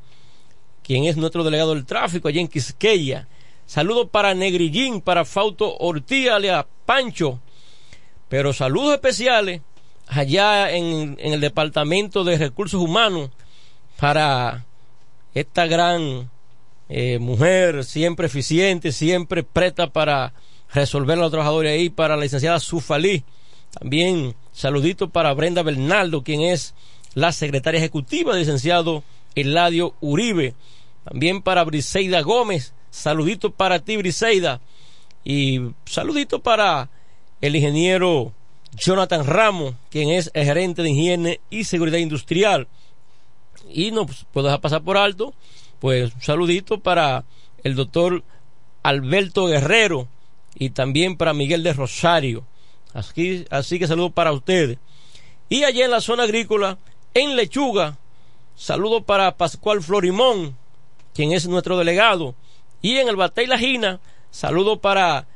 quien es nuestro delegado del tráfico allá en Quisqueya. Saludo para Negrillín, para Fausto Ortiz, alias Pancho. Pero saludos especiales allá en, en el Departamento de Recursos Humanos para esta gran eh, mujer, siempre eficiente, siempre presta para resolver a los trabajadores ahí, para la licenciada Sufalí. También saludito para Brenda Bernaldo, quien es la secretaria ejecutiva del licenciado Eladio Uribe. También para Briseida Gómez, saludito para ti, Briseida. Y saludito para el ingeniero Jonathan Ramos, quien es gerente de higiene y seguridad industrial. Y no pues, puedo dejar pasar por alto, pues un saludito para el doctor Alberto Guerrero y también para Miguel de Rosario. Así, así que saludo para ustedes. Y allá en la zona agrícola, en Lechuga, saludo para Pascual Florimón, quien es nuestro delegado. Y en el Batey La Gina, saludo para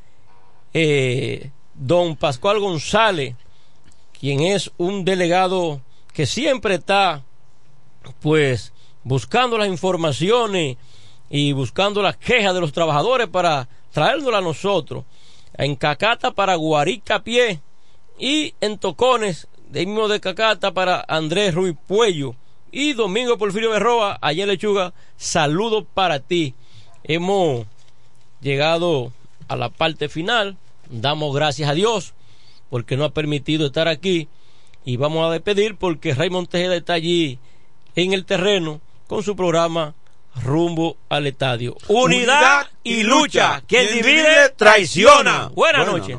eh, don Pascual González, quien es un delegado que siempre está pues buscando las informaciones y buscando las quejas de los trabajadores para traérnoslas a nosotros. En Cacata para Guarica Pie y en Tocones, de mismo de Cacata para Andrés Ruiz Puello y Domingo Porfirio Berroa, en Lechuga, saludos para ti. Hemos llegado a la parte final, damos gracias a Dios porque nos ha permitido estar aquí y vamos a despedir porque Raymond Tejeda está allí en el terreno con su programa Rumbo al Estadio. Unidad, y lucha. Quien, divide, traiciona. Buenas, noches.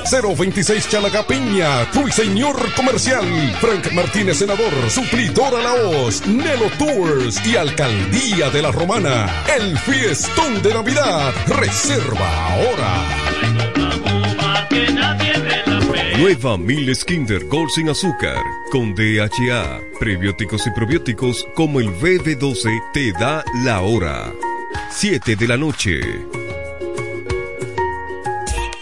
026 Chalagapiña, Señor Comercial, Frank Martínez Senador, Suplidor a la Hoz, Nelo Tours y Alcaldía de la Romana. El fiestón de Navidad. Reserva ahora. Nueva Miles Kinder Gold sin azúcar, con DHA, prebióticos y probióticos como el BB12 te da la hora. 7 de la noche.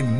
en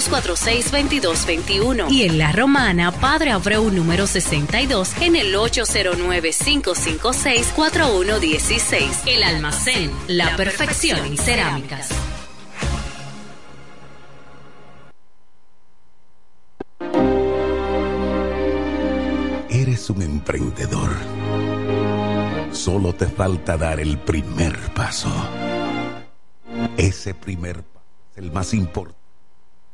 246-2221 y en La Romana, Padre Abreu número 62 en el 809-556-4116. El almacén, la, perfección en cerámicas. Eres un emprendedor. Solo te falta dar el primer paso. Ese primer paso es el más importante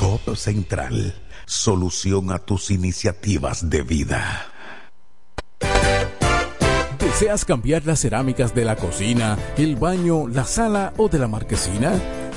Codo Central, solución a tus iniciativas de vida. ¿Deseas cambiar las cerámicas de la cocina, el baño, la sala o de la marquesina?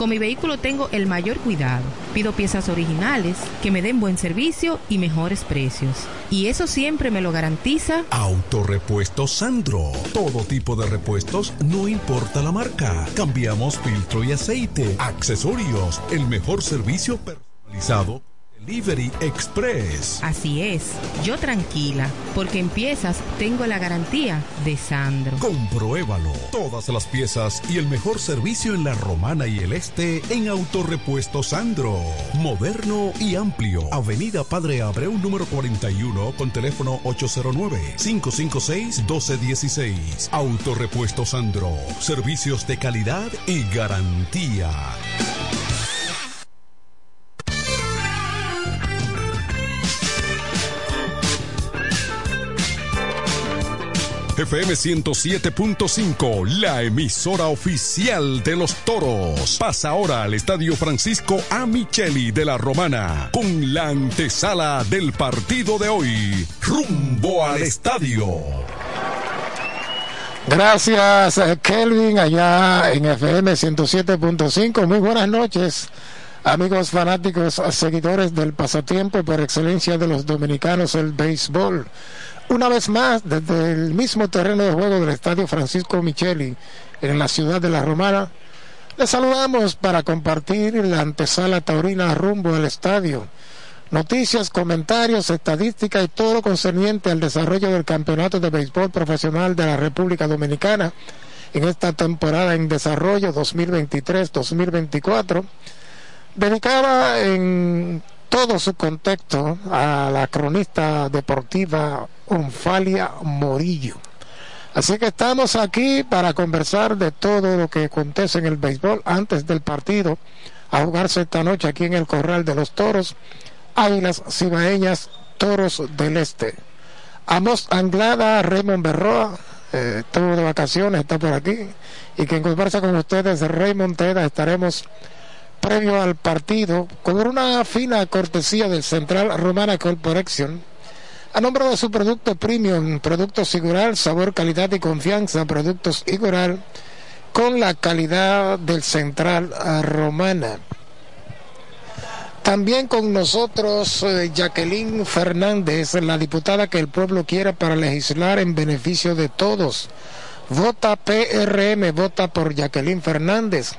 Con mi vehículo tengo el mayor cuidado. Pido piezas originales que me den buen servicio y mejores precios. Y eso siempre me lo garantiza Autorepuesto Sandro. Todo tipo de repuestos, no importa la marca. Cambiamos filtro y aceite, accesorios, el mejor servicio personalizado. Delivery Express. Así es, yo tranquila, porque en piezas tengo la garantía de Sandro. Compruébalo. Todas las piezas y el mejor servicio en la Romana y el Este en Autorepuesto Sandro. Moderno y amplio. Avenida Padre Abreu número 41 con teléfono 809-556-1216. Autorepuesto Sandro. Servicios de calidad y garantía. FM 107.5, la emisora oficial de los toros. Pasa ahora al Estadio Francisco A. Micheli de la Romana con la antesala del partido de hoy. Rumbo al estadio. Gracias, Kelvin, allá en FM 107.5. Muy buenas noches, amigos fanáticos, seguidores del pasatiempo por excelencia de los dominicanos, el béisbol. Una vez más, desde el mismo terreno de juego del Estadio Francisco Micheli, en la ciudad de La Romana, les saludamos para compartir la antesala taurina rumbo al estadio. Noticias, comentarios, estadísticas y todo lo concerniente al desarrollo del Campeonato de Béisbol Profesional de la República Dominicana en esta temporada en desarrollo 2023-2024, dedicada en todo su contexto a la cronista deportiva Onfalia Morillo. Así que estamos aquí para conversar de todo lo que acontece en el béisbol antes del partido a jugarse esta noche aquí en el Corral de los Toros, Águilas Cibaeñas, Toros del Este. Amos Anglada, Raymond Berroa, eh, estuvo de vacaciones, está por aquí, y quien conversa con ustedes, Raymond Teda, estaremos previo al partido con una fina cortesía del Central Romana Corporation a nombre de su producto premium, productos Igural, sabor, calidad y confianza, productos Igural con la calidad del Central Romana. También con nosotros eh, Jacqueline Fernández, la diputada que el pueblo quiere para legislar en beneficio de todos. Vota PRM, vota por Jacqueline Fernández.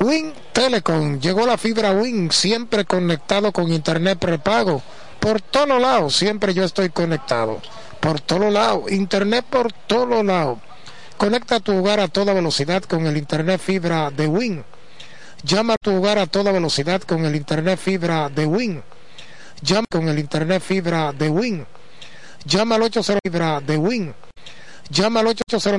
Win Telecom, llegó la fibra Win, siempre conectado con internet prepago. Por todos lados, siempre yo estoy conectado. Por todos lados, internet por todos lados. Conecta tu hogar a toda velocidad con el internet fibra de Win. Llama a tu hogar a toda velocidad con el internet fibra de Win. Llama con el internet fibra de Win. Llama al 80 fibra de Win. Llama al 809